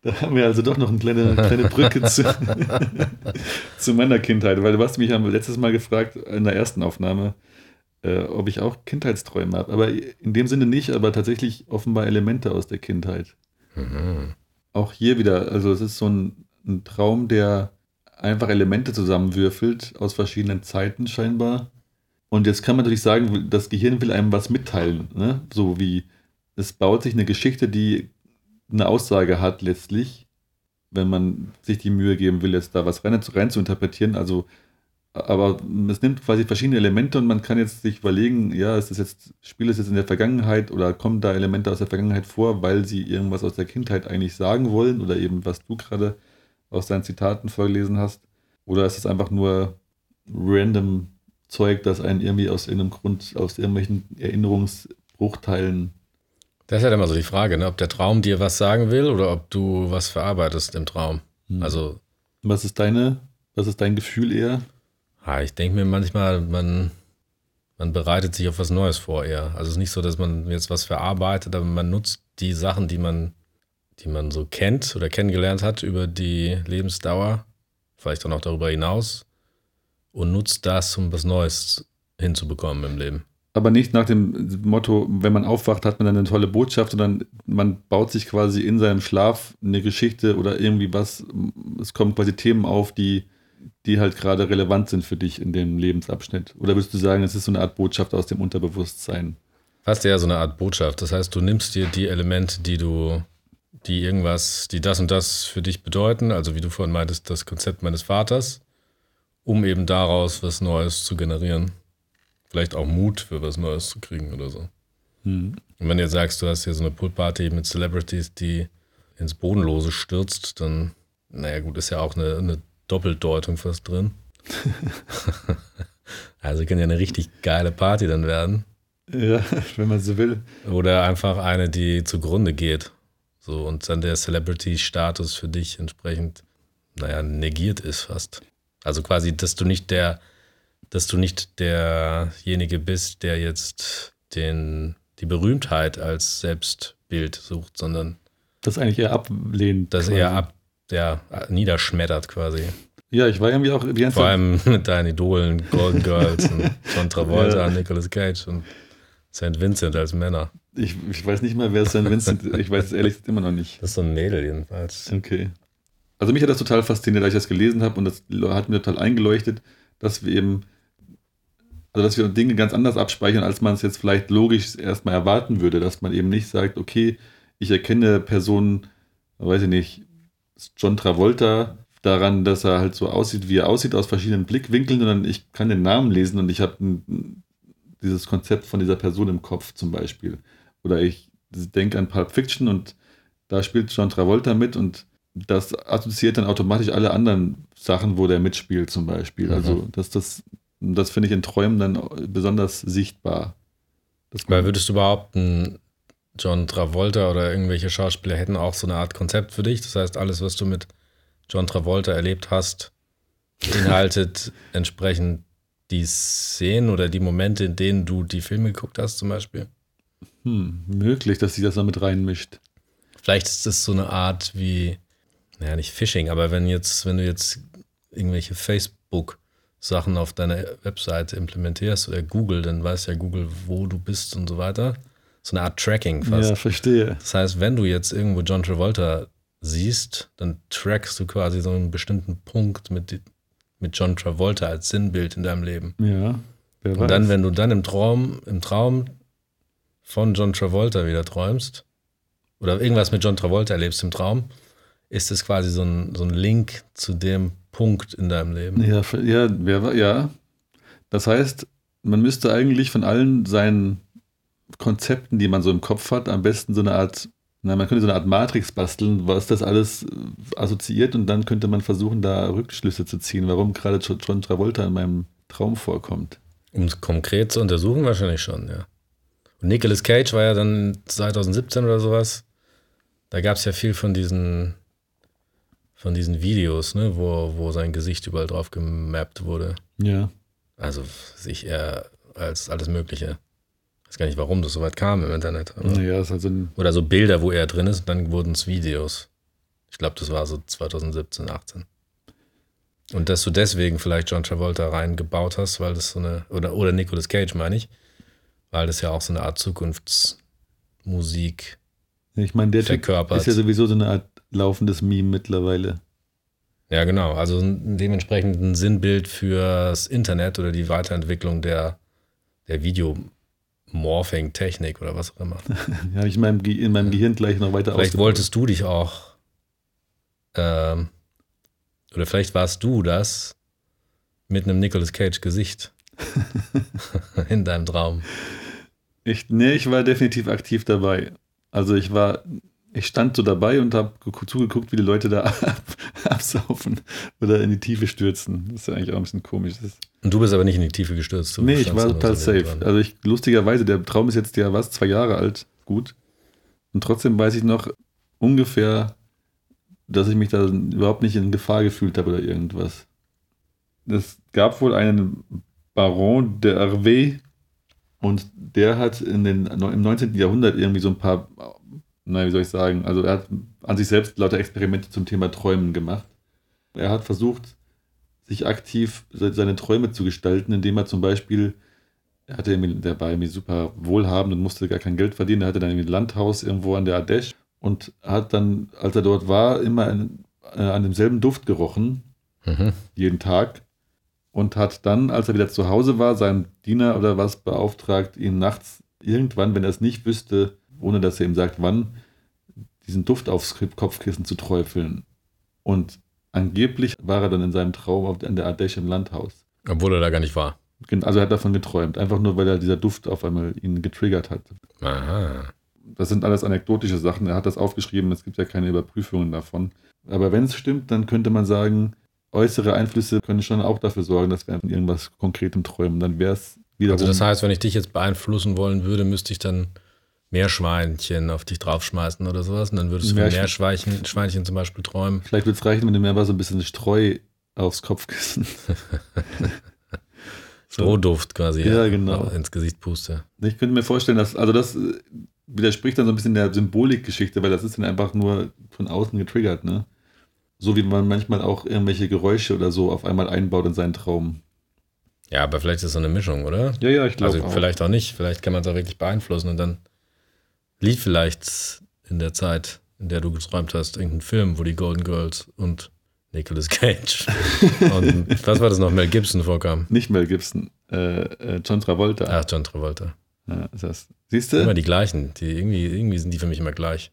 da haben wir also doch noch eine kleine, kleine Brücke zu, zu meiner Kindheit, weil du hast mich ja letztes Mal gefragt in der ersten Aufnahme, äh, ob ich auch Kindheitsträume habe. Aber in dem Sinne nicht, aber tatsächlich offenbar Elemente aus der Kindheit. Mhm. Auch hier wieder, also es ist so ein, ein Traum, der einfach Elemente zusammenwürfelt aus verschiedenen Zeiten scheinbar. Und jetzt kann man natürlich sagen, das Gehirn will einem was mitteilen. Ne? So wie es baut sich eine Geschichte, die eine Aussage hat letztlich, wenn man sich die Mühe geben will, jetzt da was rein, rein zu interpretieren. Also, aber es nimmt quasi verschiedene Elemente und man kann jetzt sich überlegen, ja, ist das jetzt, spielt es jetzt in der Vergangenheit oder kommen da Elemente aus der Vergangenheit vor, weil sie irgendwas aus der Kindheit eigentlich sagen wollen oder eben was du gerade aus deinen Zitaten vorgelesen hast? Oder ist es einfach nur random Zeug, das einen irgendwie aus irgendeinem Grund, aus irgendwelchen Erinnerungsbruchteilen. Das ist ja halt immer so die Frage, ne? ob der Traum dir was sagen will oder ob du was verarbeitest im Traum. Hm. Also. Was ist deine, was ist dein Gefühl eher? Ja, ich denke mir manchmal, man, man bereitet sich auf was Neues vor eher. Also es ist nicht so, dass man jetzt was verarbeitet, aber man nutzt die Sachen, die man die man so kennt oder kennengelernt hat über die Lebensdauer, vielleicht auch noch darüber hinaus, und nutzt das, um was Neues hinzubekommen im Leben. Aber nicht nach dem Motto, wenn man aufwacht, hat man dann eine tolle Botschaft, sondern man baut sich quasi in seinem Schlaf eine Geschichte oder irgendwie was. Es kommen quasi Themen auf, die, die halt gerade relevant sind für dich in dem Lebensabschnitt. Oder würdest du sagen, es ist so eine Art Botschaft aus dem Unterbewusstsein? Fast eher so eine Art Botschaft. Das heißt, du nimmst dir die Elemente, die du die irgendwas, die das und das für dich bedeuten, also wie du vorhin meintest, das Konzept meines Vaters, um eben daraus was Neues zu generieren. Vielleicht auch Mut für was Neues zu kriegen oder so. Hm. Und wenn du jetzt sagst, du hast hier so eine Poolparty mit Celebrities, die ins Bodenlose stürzt, dann, naja gut, ist ja auch eine, eine Doppeldeutung fast drin. also kann ja eine richtig geile Party dann werden. Ja, wenn man so will. Oder einfach eine, die zugrunde geht. So, und dann der Celebrity-Status für dich entsprechend, naja, negiert ist fast. Also quasi, dass du nicht der, dass du nicht derjenige bist, der jetzt den, die Berühmtheit als Selbstbild sucht, sondern das eigentlich eher ablehnt. Das quasi. eher ab, ja, niederschmettert quasi. Ja, ich war irgendwie auch die ganze Vor allem mit deinen Idolen, Golden Girls und John Travolta, ja. Nicolas Cage und St. Vincent als Männer. Ich, ich weiß nicht mal, wer St. Vincent ist. Ich weiß es ehrlich gesagt immer noch nicht. Das ist so ein Mädel jedenfalls. Okay. Also mich hat das total fasziniert, als ich das gelesen habe und das hat mir total eingeleuchtet, dass wir eben, also dass wir Dinge ganz anders abspeichern, als man es jetzt vielleicht logisch erstmal erwarten würde, dass man eben nicht sagt, okay, ich erkenne Personen, weiß ich nicht, John Travolta daran, dass er halt so aussieht, wie er aussieht, aus verschiedenen Blickwinkeln, sondern ich kann den Namen lesen und ich habe dieses Konzept von dieser Person im Kopf zum Beispiel. Oder ich denke an Pulp Fiction und da spielt John Travolta mit und das assoziiert dann automatisch alle anderen Sachen, wo der mitspielt, zum Beispiel. Also, Mhm. das, das, das finde ich in Träumen dann besonders sichtbar. Weil würdest du behaupten, John Travolta oder irgendwelche Schauspieler hätten auch so eine Art Konzept für dich? Das heißt, alles, was du mit John Travolta erlebt hast, beinhaltet entsprechend die Szenen oder die Momente, in denen du die Filme geguckt hast, zum Beispiel. hm, möglich, dass sich das da mit reinmischt. Vielleicht ist das so eine Art wie, naja, nicht Phishing, aber wenn jetzt, wenn du jetzt irgendwelche Facebook-Sachen auf deiner Webseite implementierst oder Google, dann weiß ja Google, wo du bist und so weiter. So eine Art Tracking fast. Ja, verstehe. Das heißt, wenn du jetzt irgendwo John Travolta siehst, dann trackst du quasi so einen bestimmten Punkt mit, mit John Travolta als Sinnbild in deinem Leben. Ja, wer weiß. Und dann, wenn du dann im Traum, im Traum von John Travolta wieder träumst oder irgendwas mit John Travolta erlebst im Traum, ist es quasi so ein, so ein Link zu dem Punkt in deinem Leben. Ja, ja, wer ja. Das heißt, man müsste eigentlich von allen seinen Konzepten, die man so im Kopf hat, am besten so eine Art, na, man könnte so eine Art Matrix basteln, was das alles äh, assoziiert und dann könnte man versuchen, da Rückschlüsse zu ziehen, warum gerade Jo- John Travolta in meinem Traum vorkommt. Um es konkret zu untersuchen, wahrscheinlich schon, ja. Und Nicolas Cage war ja dann 2017 oder sowas. Da gab es ja viel von diesen, von diesen Videos, ne, wo, wo sein Gesicht überall drauf gemappt wurde. Ja. Also sich eher als alles Mögliche. Ich weiß gar nicht, warum das so weit kam im Internet. Naja, ist also ein, Oder so Bilder, wo er drin ist, und dann wurden es Videos. Ich glaube, das war so 2017, 18. Und dass du deswegen vielleicht John Travolta reingebaut hast, weil das so eine, oder, oder Nicolas Cage meine ich, weil das ja auch so eine Art Zukunftsmusik. ich meine, der Typ Verkörpert. ist ja sowieso so eine Art laufendes Meme mittlerweile. Ja, genau. Also dementsprechend ein Sinnbild fürs Internet oder die Weiterentwicklung der, der Videomorphing-Technik oder was auch immer. Ja, habe ich in meinem, Ge- in meinem Gehirn gleich noch weiter Vielleicht wolltest du dich auch, ähm, oder vielleicht warst du das mit einem Nicolas Cage Gesicht in deinem Traum. Ich, nee, ich war definitiv aktiv dabei. Also ich war, ich stand so dabei und habe zugeguckt, wie die Leute da ab, absaufen oder in die Tiefe stürzen. Das ist ja eigentlich auch ein bisschen komisch. Und du bist aber nicht in die Tiefe gestürzt. du nee, ich war total so safe. dran. Also ich, lustigerweise, der Traum ist jetzt ja was, zwei Jahre alt, gut. Und trotzdem weiß ich noch ungefähr, dass ich mich da überhaupt nicht in Gefahr gefühlt habe oder irgendwas. Es gab wohl einen Baron der RW und der hat in den, im 19. Jahrhundert irgendwie so ein paar, na, wie soll ich sagen, also er hat an sich selbst lauter Experimente zum Thema Träumen gemacht. Er hat versucht, sich aktiv se- seine Träume zu gestalten, indem er zum Beispiel, er hatte irgendwie, der war irgendwie super wohlhabend und musste gar kein Geld verdienen, er hatte dann irgendwie ein Landhaus irgendwo an der Ardèche und hat dann, als er dort war, immer an, äh, an demselben Duft gerochen, Mhm. jeden Tag und hat dann, als er wieder zu Hause war, seinen Diener oder was beauftragt, ihn nachts irgendwann, wenn er es nicht wüsste, ohne dass er ihm sagt, wann, diesen Duft aufs Kopfkissen zu träufeln. Und angeblich war er dann in seinem Traum auf, an der Ardèche im Landhaus. Obwohl er da gar nicht war. Also er hat davon geträumt, einfach nur, weil er dieser Duft auf einmal ihn getriggert hat. Aha. Das sind alles anekdotische Sachen. Er hat das aufgeschrieben, es gibt ja keine Überprüfungen davon. Aber wenn es stimmt, dann könnte man sagen, äußere Einflüsse können schon auch dafür sorgen, dass wir an irgendwas Konkretem träumen. Dann wäre es wiederum. Also das heißt, wenn ich dich jetzt beeinflussen wollen würde, müsste ich dann Meerschweinchen auf dich draufschmeißen oder sowas. Und dann würdest du von Meerschwein- Meerschweinchen Schweinchen zum Beispiel träumen. vielleicht wird es reichen, wenn du mir mal so ein bisschen Streu aufs Kopfkissen. Strohduft quasi Ja, genau. ins Gesicht puste. Ich könnte mir vorstellen, dass, also das äh, widerspricht dann so ein bisschen der Symbolikgeschichte, weil das ist dann einfach nur von außen getriggert, ne? So wie man manchmal auch irgendwelche Geräusche oder so auf einmal einbaut in seinen Traum. Ja, aber vielleicht ist es so eine Mischung, oder? Ja, ja, ich glaube Also auch. vielleicht auch nicht. Vielleicht kann man es auch wirklich beeinflussen und dann lief vielleicht in der Zeit, in der du geträumt hast, irgendein Film, wo die Golden Girls und Nicolas Cage und was war das noch, Mel Gibson vorkam. Nicht Mel Gibson, äh, äh, John Travolta. Ach, John Travolta. Ja, das. Siehst Immer du? die gleichen. Die, irgendwie, irgendwie sind die für mich immer gleich.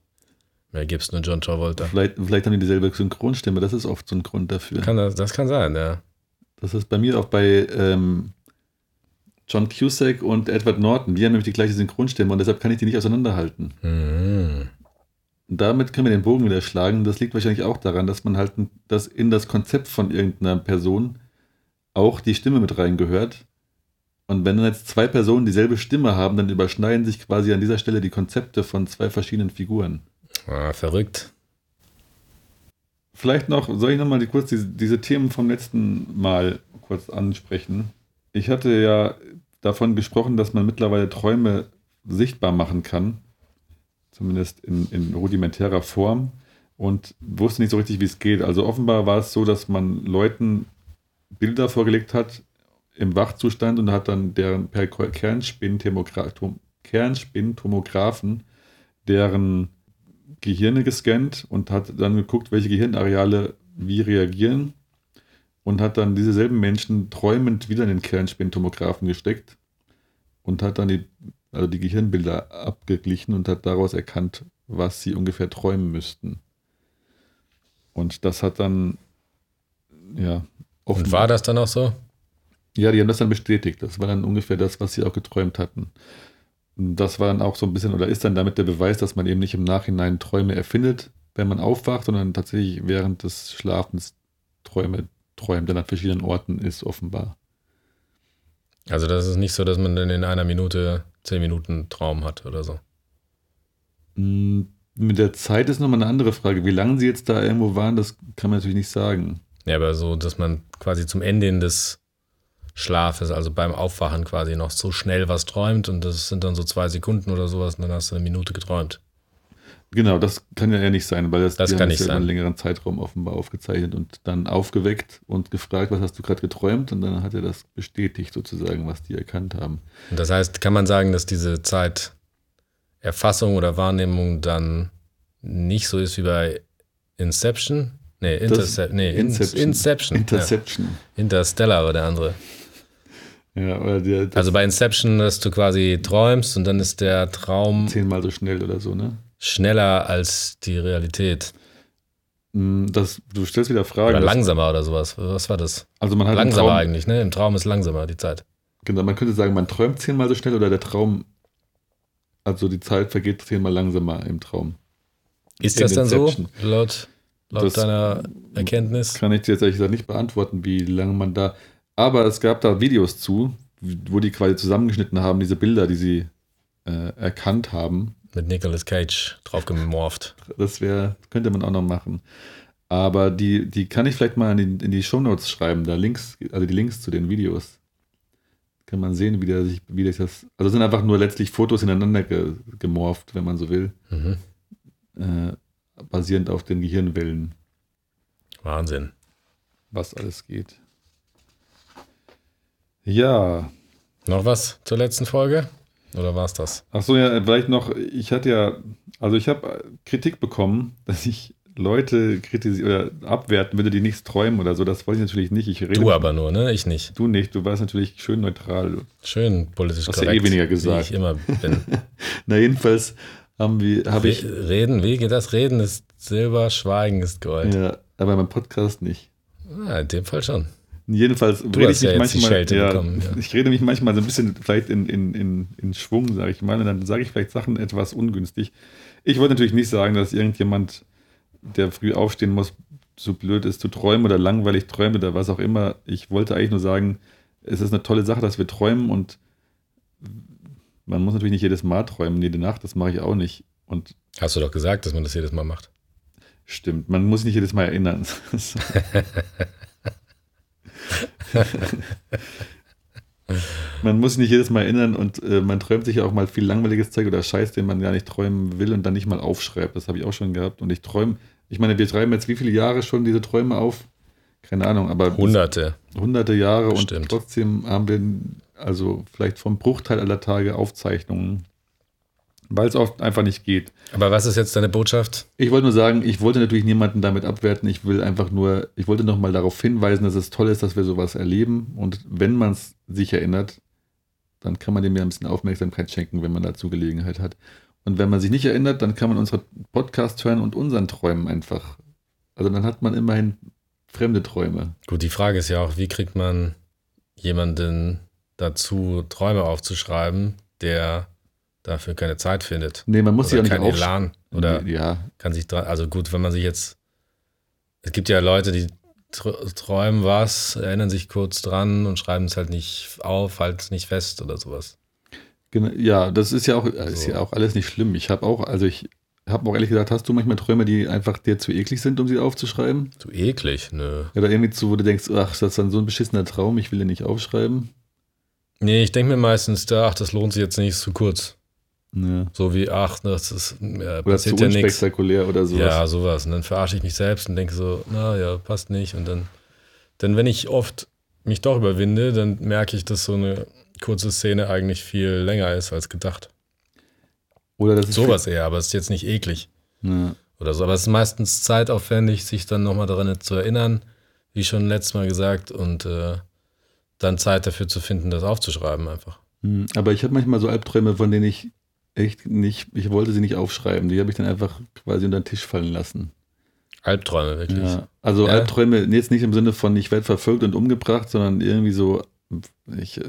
Mel Gibson und John Travolta. Vielleicht, vielleicht haben die dieselbe Synchronstimme, das ist oft so ein Grund dafür. Kann das, das kann sein, ja. Das ist bei mir auch bei ähm, John Cusack und Edward Norton. Die haben nämlich die gleiche Synchronstimme und deshalb kann ich die nicht auseinanderhalten. Mhm. damit können wir den Bogen wieder schlagen. Das liegt wahrscheinlich auch daran, dass man halt das in das Konzept von irgendeiner Person auch die Stimme mit reingehört. Und wenn dann jetzt zwei Personen dieselbe Stimme haben, dann überschneiden sich quasi an dieser Stelle die Konzepte von zwei verschiedenen Figuren. Ah, verrückt. Vielleicht noch, soll ich nochmal die, kurz diese, diese Themen vom letzten Mal kurz ansprechen? Ich hatte ja davon gesprochen, dass man mittlerweile Träume sichtbar machen kann zumindest in, in rudimentärer Form und wusste nicht so richtig, wie es geht. Also offenbar war es so, dass man Leuten Bilder vorgelegt hat im Wachzustand und hat dann deren per Kernspintomographen deren Gehirne gescannt und hat dann geguckt, welche Gehirnareale wie reagieren und hat dann dieselben Menschen träumend wieder in den Kernspintomographen gesteckt und hat dann die also die Gehirnbilder abgeglichen und hat daraus erkannt, was sie ungefähr träumen müssten. Und das hat dann, ja. Und war das dann auch so? Ja, die haben das dann bestätigt. Das war dann ungefähr das, was sie auch geträumt hatten. Und das war dann auch so ein bisschen, oder ist dann damit der Beweis, dass man eben nicht im Nachhinein Träume erfindet, wenn man aufwacht, sondern tatsächlich während des Schlafens Träume träumt, dann an verschiedenen Orten ist, offenbar. Also das ist nicht so, dass man dann in einer Minute zehn Minuten Traum hat oder so. Mm, mit der Zeit ist nochmal eine andere Frage. Wie lange sie jetzt da irgendwo waren, das kann man natürlich nicht sagen. Ja, aber so, dass man quasi zum Ende des Schlafes, also beim Aufwachen quasi noch so schnell was träumt und das sind dann so zwei Sekunden oder sowas und dann hast du eine Minute geträumt. Genau, das kann ja eher nicht sein, weil das, das kann nicht ja sein. einen längeren Zeitraum offenbar aufgezeichnet und dann aufgeweckt und gefragt, was hast du gerade geträumt? Und dann hat er das bestätigt sozusagen, was die erkannt haben. Und das heißt, kann man sagen, dass diese Zeiterfassung oder Wahrnehmung dann nicht so ist wie bei Inception? Nee, Intercep nee Inception. Inception. Interception. Ja. Interstellar war der andere. Ja, oder der, also bei Inception, dass du quasi träumst und dann ist der Traum. Zehnmal so schnell oder so, ne? Schneller als die Realität. Mm, das, du stellst wieder Fragen. Oder langsamer oder sowas. Was war das? Also man hat langsamer Traum, eigentlich, ne? Im Traum ist langsamer die Zeit. Genau, man könnte sagen, man träumt zehnmal so schnell oder der Traum, also die Zeit vergeht zehnmal langsamer im Traum. Ist das dann so, laut, laut das deiner Erkenntnis? Kann ich dir jetzt ehrlich gesagt nicht beantworten, wie lange man da. Aber es gab da Videos zu, wo die quasi zusammengeschnitten haben, diese Bilder, die sie äh, erkannt haben mit Nicolas Cage drauf gemorpht. Das wäre, könnte man auch noch machen. Aber die, die kann ich vielleicht mal in die, in die Shownotes schreiben, da Links, also die Links zu den Videos. Kann man sehen, wie der sich, wie der das. Also sind einfach nur letztlich Fotos ineinander ge, gemorpht, wenn man so will. Mhm. Äh, basierend auf den Gehirnwellen. Wahnsinn. Was alles geht. Ja. Noch was zur letzten Folge? Oder war es das? Ach so, ja, vielleicht noch, ich hatte ja, also ich habe Kritik bekommen, dass ich Leute kritisieren oder abwerten würde, die nichts träumen oder so. Das wollte ich natürlich nicht. Ich rede du aber nur, ne? Ich nicht. Du nicht. Du warst natürlich schön neutral. Schön politisch Hast korrekt. Hast ja eh weniger gesagt. Wie ich immer bin. Na, jedenfalls haben wir, habe ich. Reden, wie geht das? Reden ist Silber, Schweigen ist Gold. Ja, aber beim Podcast nicht. Ja, in dem Fall schon. Jedenfalls du rede ich mich ja manchmal, ja, bekommen, ja. ich rede mich manchmal so ein bisschen vielleicht in, in, in, in Schwung, sage ich mal, und dann sage ich vielleicht Sachen etwas ungünstig. Ich wollte natürlich nicht sagen, dass irgendjemand, der früh aufstehen muss, so blöd ist zu träumen oder langweilig träumt oder was auch immer. Ich wollte eigentlich nur sagen, es ist eine tolle Sache, dass wir träumen und man muss natürlich nicht jedes Mal träumen, jede Nacht, das mache ich auch nicht. Und Hast du doch gesagt, dass man das jedes Mal macht. Stimmt, man muss sich nicht jedes Mal erinnern. man muss sich nicht jedes Mal erinnern und äh, man träumt sich ja auch mal viel langweiliges Zeug oder Scheiß, den man gar nicht träumen will und dann nicht mal aufschreibt. Das habe ich auch schon gehabt. Und ich träume, ich meine, wir schreiben jetzt wie viele Jahre schon diese Träume auf? Keine Ahnung, aber. Hunderte. Hunderte Jahre Bestimmt. und trotzdem haben wir also vielleicht vom Bruchteil aller Tage Aufzeichnungen weil es oft einfach nicht geht. Aber was ist jetzt deine Botschaft? Ich wollte nur sagen, ich wollte natürlich niemanden damit abwerten. Ich will einfach nur, ich wollte nochmal darauf hinweisen, dass es toll ist, dass wir sowas erleben. Und wenn man es sich erinnert, dann kann man dem ja ein bisschen Aufmerksamkeit schenken, wenn man dazu Gelegenheit hat. Und wenn man sich nicht erinnert, dann kann man unsere Podcast hören und unseren Träumen einfach. Also dann hat man immerhin fremde Träume. Gut, die Frage ist ja auch, wie kriegt man jemanden dazu, Träume aufzuschreiben, der dafür keine Zeit findet. Nee, man muss sich oder auch nicht Elan. Oder Ja, kann sich dran, also gut, wenn man sich jetzt, es gibt ja Leute, die tr- träumen was, erinnern sich kurz dran und schreiben es halt nicht auf, halten es nicht fest oder sowas. Genau, ja, das ist ja auch, ist So. ja auch alles nicht schlimm. Ich habe auch, also ich habe auch ehrlich gesagt, hast du manchmal Träume, die einfach dir zu eklig sind, um sie aufzuschreiben? Zu eklig, nö. Oder irgendwie zu, wo du denkst, ach, das ist dann so ein beschissener Traum, ich will den nicht aufschreiben. Nee, ich denke mir meistens, da, ach, das lohnt sich jetzt nicht, ist zu kurz. Ja. So wie, ach, das ist, ja, Oder zu passiert ja nichts. unspektakulär oder sowas. Ja, sowas. Und dann verarsche ich mich selbst und denke so, na ja, passt nicht. Und dann, denn wenn ich oft mich doch überwinde, dann merke ich, dass so eine kurze Szene eigentlich viel länger ist als gedacht. Oder das ist Sowas eher, aber es ist jetzt nicht eklig Ja. oder so. Aber es ist meistens zeitaufwendig, sich dann nochmal daran zu erinnern, wie schon letztes Mal gesagt, und äh, dann Zeit dafür zu finden, das aufzuschreiben einfach. Hm, Aber ich habe manchmal so Albträume, von denen ich echt nicht, ich wollte sie nicht aufschreiben. Die habe ich dann einfach quasi unter den Tisch fallen lassen. Albträume, wirklich. Ja. Also Ja. Albträume jetzt nicht im Sinne von ich werde verfolgt und umgebracht, sondern irgendwie so, ich,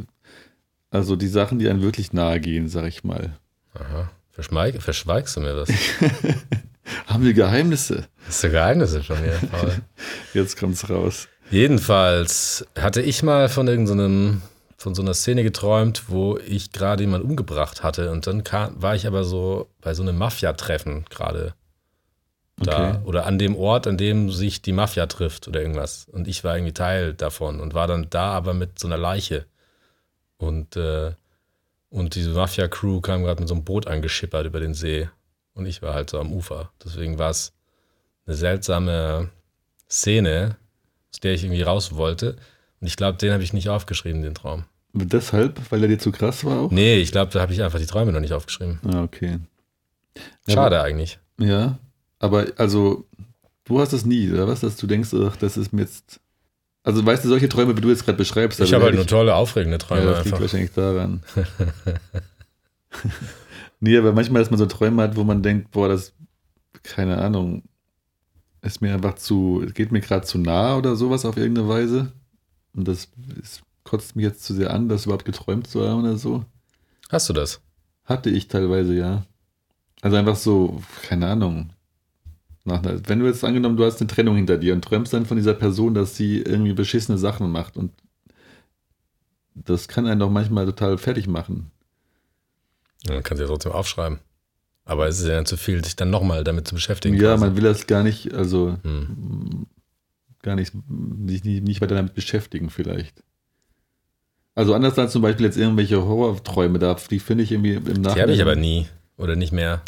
also die Sachen, die einem wirklich nahe gehen, sag ich mal. Aha. Verschweig, verschweigst du mir das? Haben wir Geheimnisse? Ist ja Geheimnisse von mir, Paul. Jetzt kommt's raus. Jedenfalls hatte ich mal von irgendeinem, von so einer Szene geträumt, wo ich gerade jemanden umgebracht hatte. Und dann kam, war ich aber so bei so einem Mafia-Treffen gerade da. Okay. Oder an dem Ort, an dem sich die Mafia trifft oder irgendwas. Und ich war irgendwie Teil davon und war dann da aber mit so einer Leiche. Und, äh, und diese Mafia-Crew kam gerade mit so einem Boot angeschippert über den See. Und ich war halt so am Ufer. Deswegen war es eine seltsame Szene, aus der ich irgendwie raus wollte. Und ich glaube, den habe ich nicht aufgeschrieben, den Traum. Deshalb, weil er dir zu krass war auch? Nee, ich glaube, da habe ich einfach die Träume noch nicht aufgeschrieben. Ah, okay. Ja, Schade eigentlich. aber- Ja, aber also, du hast es nie, oder was, dass du denkst, ach, das ist mir jetzt. Also, weißt du, solche Träume, wie du jetzt gerade beschreibst, Ich also habe halt nur tolle, aufregende Ja, Träume das liegt wahrscheinlich daran. nee, aber manchmal, dass man so Träume hat, wo man denkt, boah, das, keine Ahnung, ist mir einfach zu, geht mir gerade zu nah oder sowas auf irgendeine Weise. Und das ist, kotzt mich jetzt zu sehr an, das überhaupt geträumt zu haben oder so. Hast du das? Hatte ich teilweise, ja. Also einfach so, keine Ahnung. Wenn du jetzt angenommen, du hast eine Trennung hinter dir und träumst dann von dieser Person, dass sie irgendwie beschissene Sachen macht und das kann einen doch manchmal total fertig machen. Ja, Man kann es ja trotzdem aufschreiben. Aber es ist ja dann zu viel, sich dann nochmal damit zu beschäftigen. ja, quasi. man will das gar nicht, also Hm. gar nicht, sich nicht, nicht weiter damit beschäftigen vielleicht. Also anders als zum Beispiel jetzt irgendwelche Horrorträume da, die finde ich irgendwie im Nachhinein. Die habe ich aber nie. Oder nicht mehr.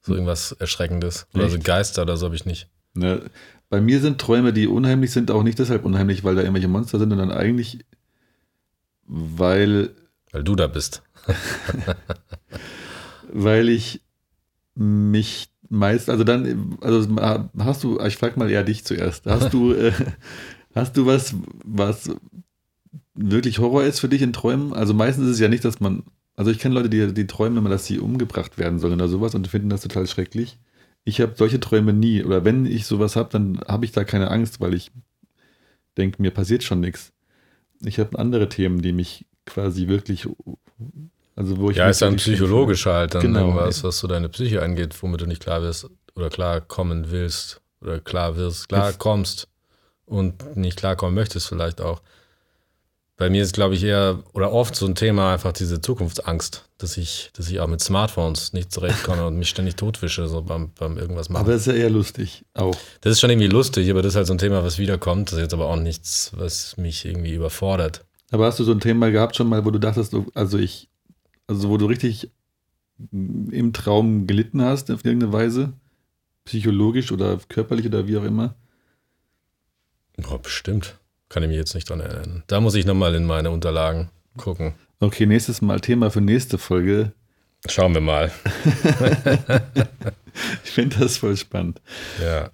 So irgendwas Erschreckendes. Oder so? Geister oder so habe ich nicht. Ne, bei mir sind Träume, die unheimlich sind, auch nicht deshalb unheimlich, weil da irgendwelche Monster sind, sondern eigentlich, weil, Weil du da bist. weil ich mich meist, also dann, also hast du, ich frage mal eher dich zuerst, hast du, äh, hast du was, was wirklich Horror ist für dich in Träumen? Also meistens ist es ja nicht, dass man, also ich kenne Leute, die, die träumen immer, dass sie umgebracht werden sollen oder sowas und finden das total schrecklich. Ich habe solche Träume nie. Oder wenn ich sowas habe, dann habe ich da keine Angst, weil ich denke, mir passiert schon nichts. Ich habe andere Themen, die mich quasi wirklich, also wo ich Ja, ist dann psychologisch halt dann Genau, irgendwas, was so deine Psyche angeht, womit du nicht klar wirst oder klar kommen willst oder klar wirst, klar kommst und nicht klarkommen möchtest vielleicht auch. Bei mir ist, glaube ich, eher oder oft so ein Thema einfach diese Zukunftsangst, dass ich, dass ich auch mit Smartphones nicht zurechtkomme und mich ständig totwische, so beim, beim irgendwas machen. Aber das ist ja eher lustig auch. das ist schon irgendwie lustig, aber das ist halt so ein Thema, was wiederkommt. Das ist jetzt aber auch nichts, was mich irgendwie überfordert. Aber hast du so ein Thema gehabt schon mal, wo du dachtest, also ich, also wo du richtig im Traum gelitten hast auf irgendeine Weise? Psychologisch oder körperlich oder wie auch immer? Oh, bestimmt. Kann ich mich jetzt nicht dran erinnern. Da muss ich nochmal in meine Unterlagen gucken. Okay, nächstes Mal Thema für nächste Folge. Schauen wir mal. Ich finde das voll spannend. Ja.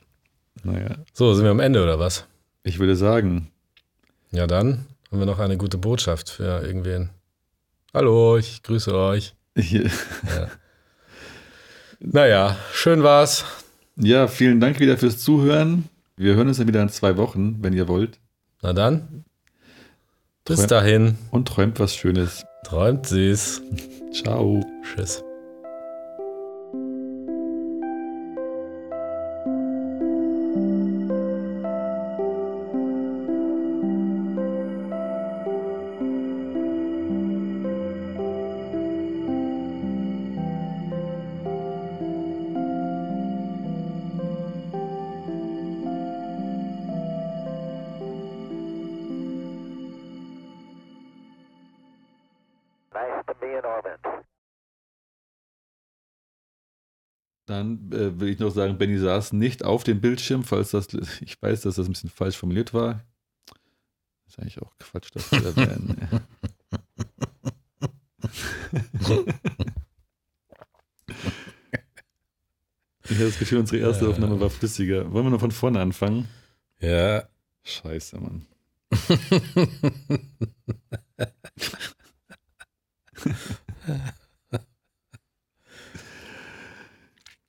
Naja, So, sind wir am Ende oder was? ich würde sagen, Ja, dann haben wir noch eine gute Botschaft für irgendwen. Hallo, ich grüße euch. hier, Naja, schön war's. ja, vielen Dank wieder fürs Zuhören. Wir hören uns dann wieder in zwei Wochen, wenn ihr wollt. Na dann. Bis Träum- dahin. Und träumt was Schönes. Träumt süß. Ciao. Tschüss. Will ich noch sagen, Benny saß nicht auf dem Bildschirm, falls das, ich weiß, dass das ein bisschen falsch formuliert war. Ist eigentlich auch Quatsch, das zu erwähnen. ich habe das Gefühl, unsere erste Aufnahme war flüssiger. Wollen wir noch von vorne anfangen? Ja. Scheiße, Mann.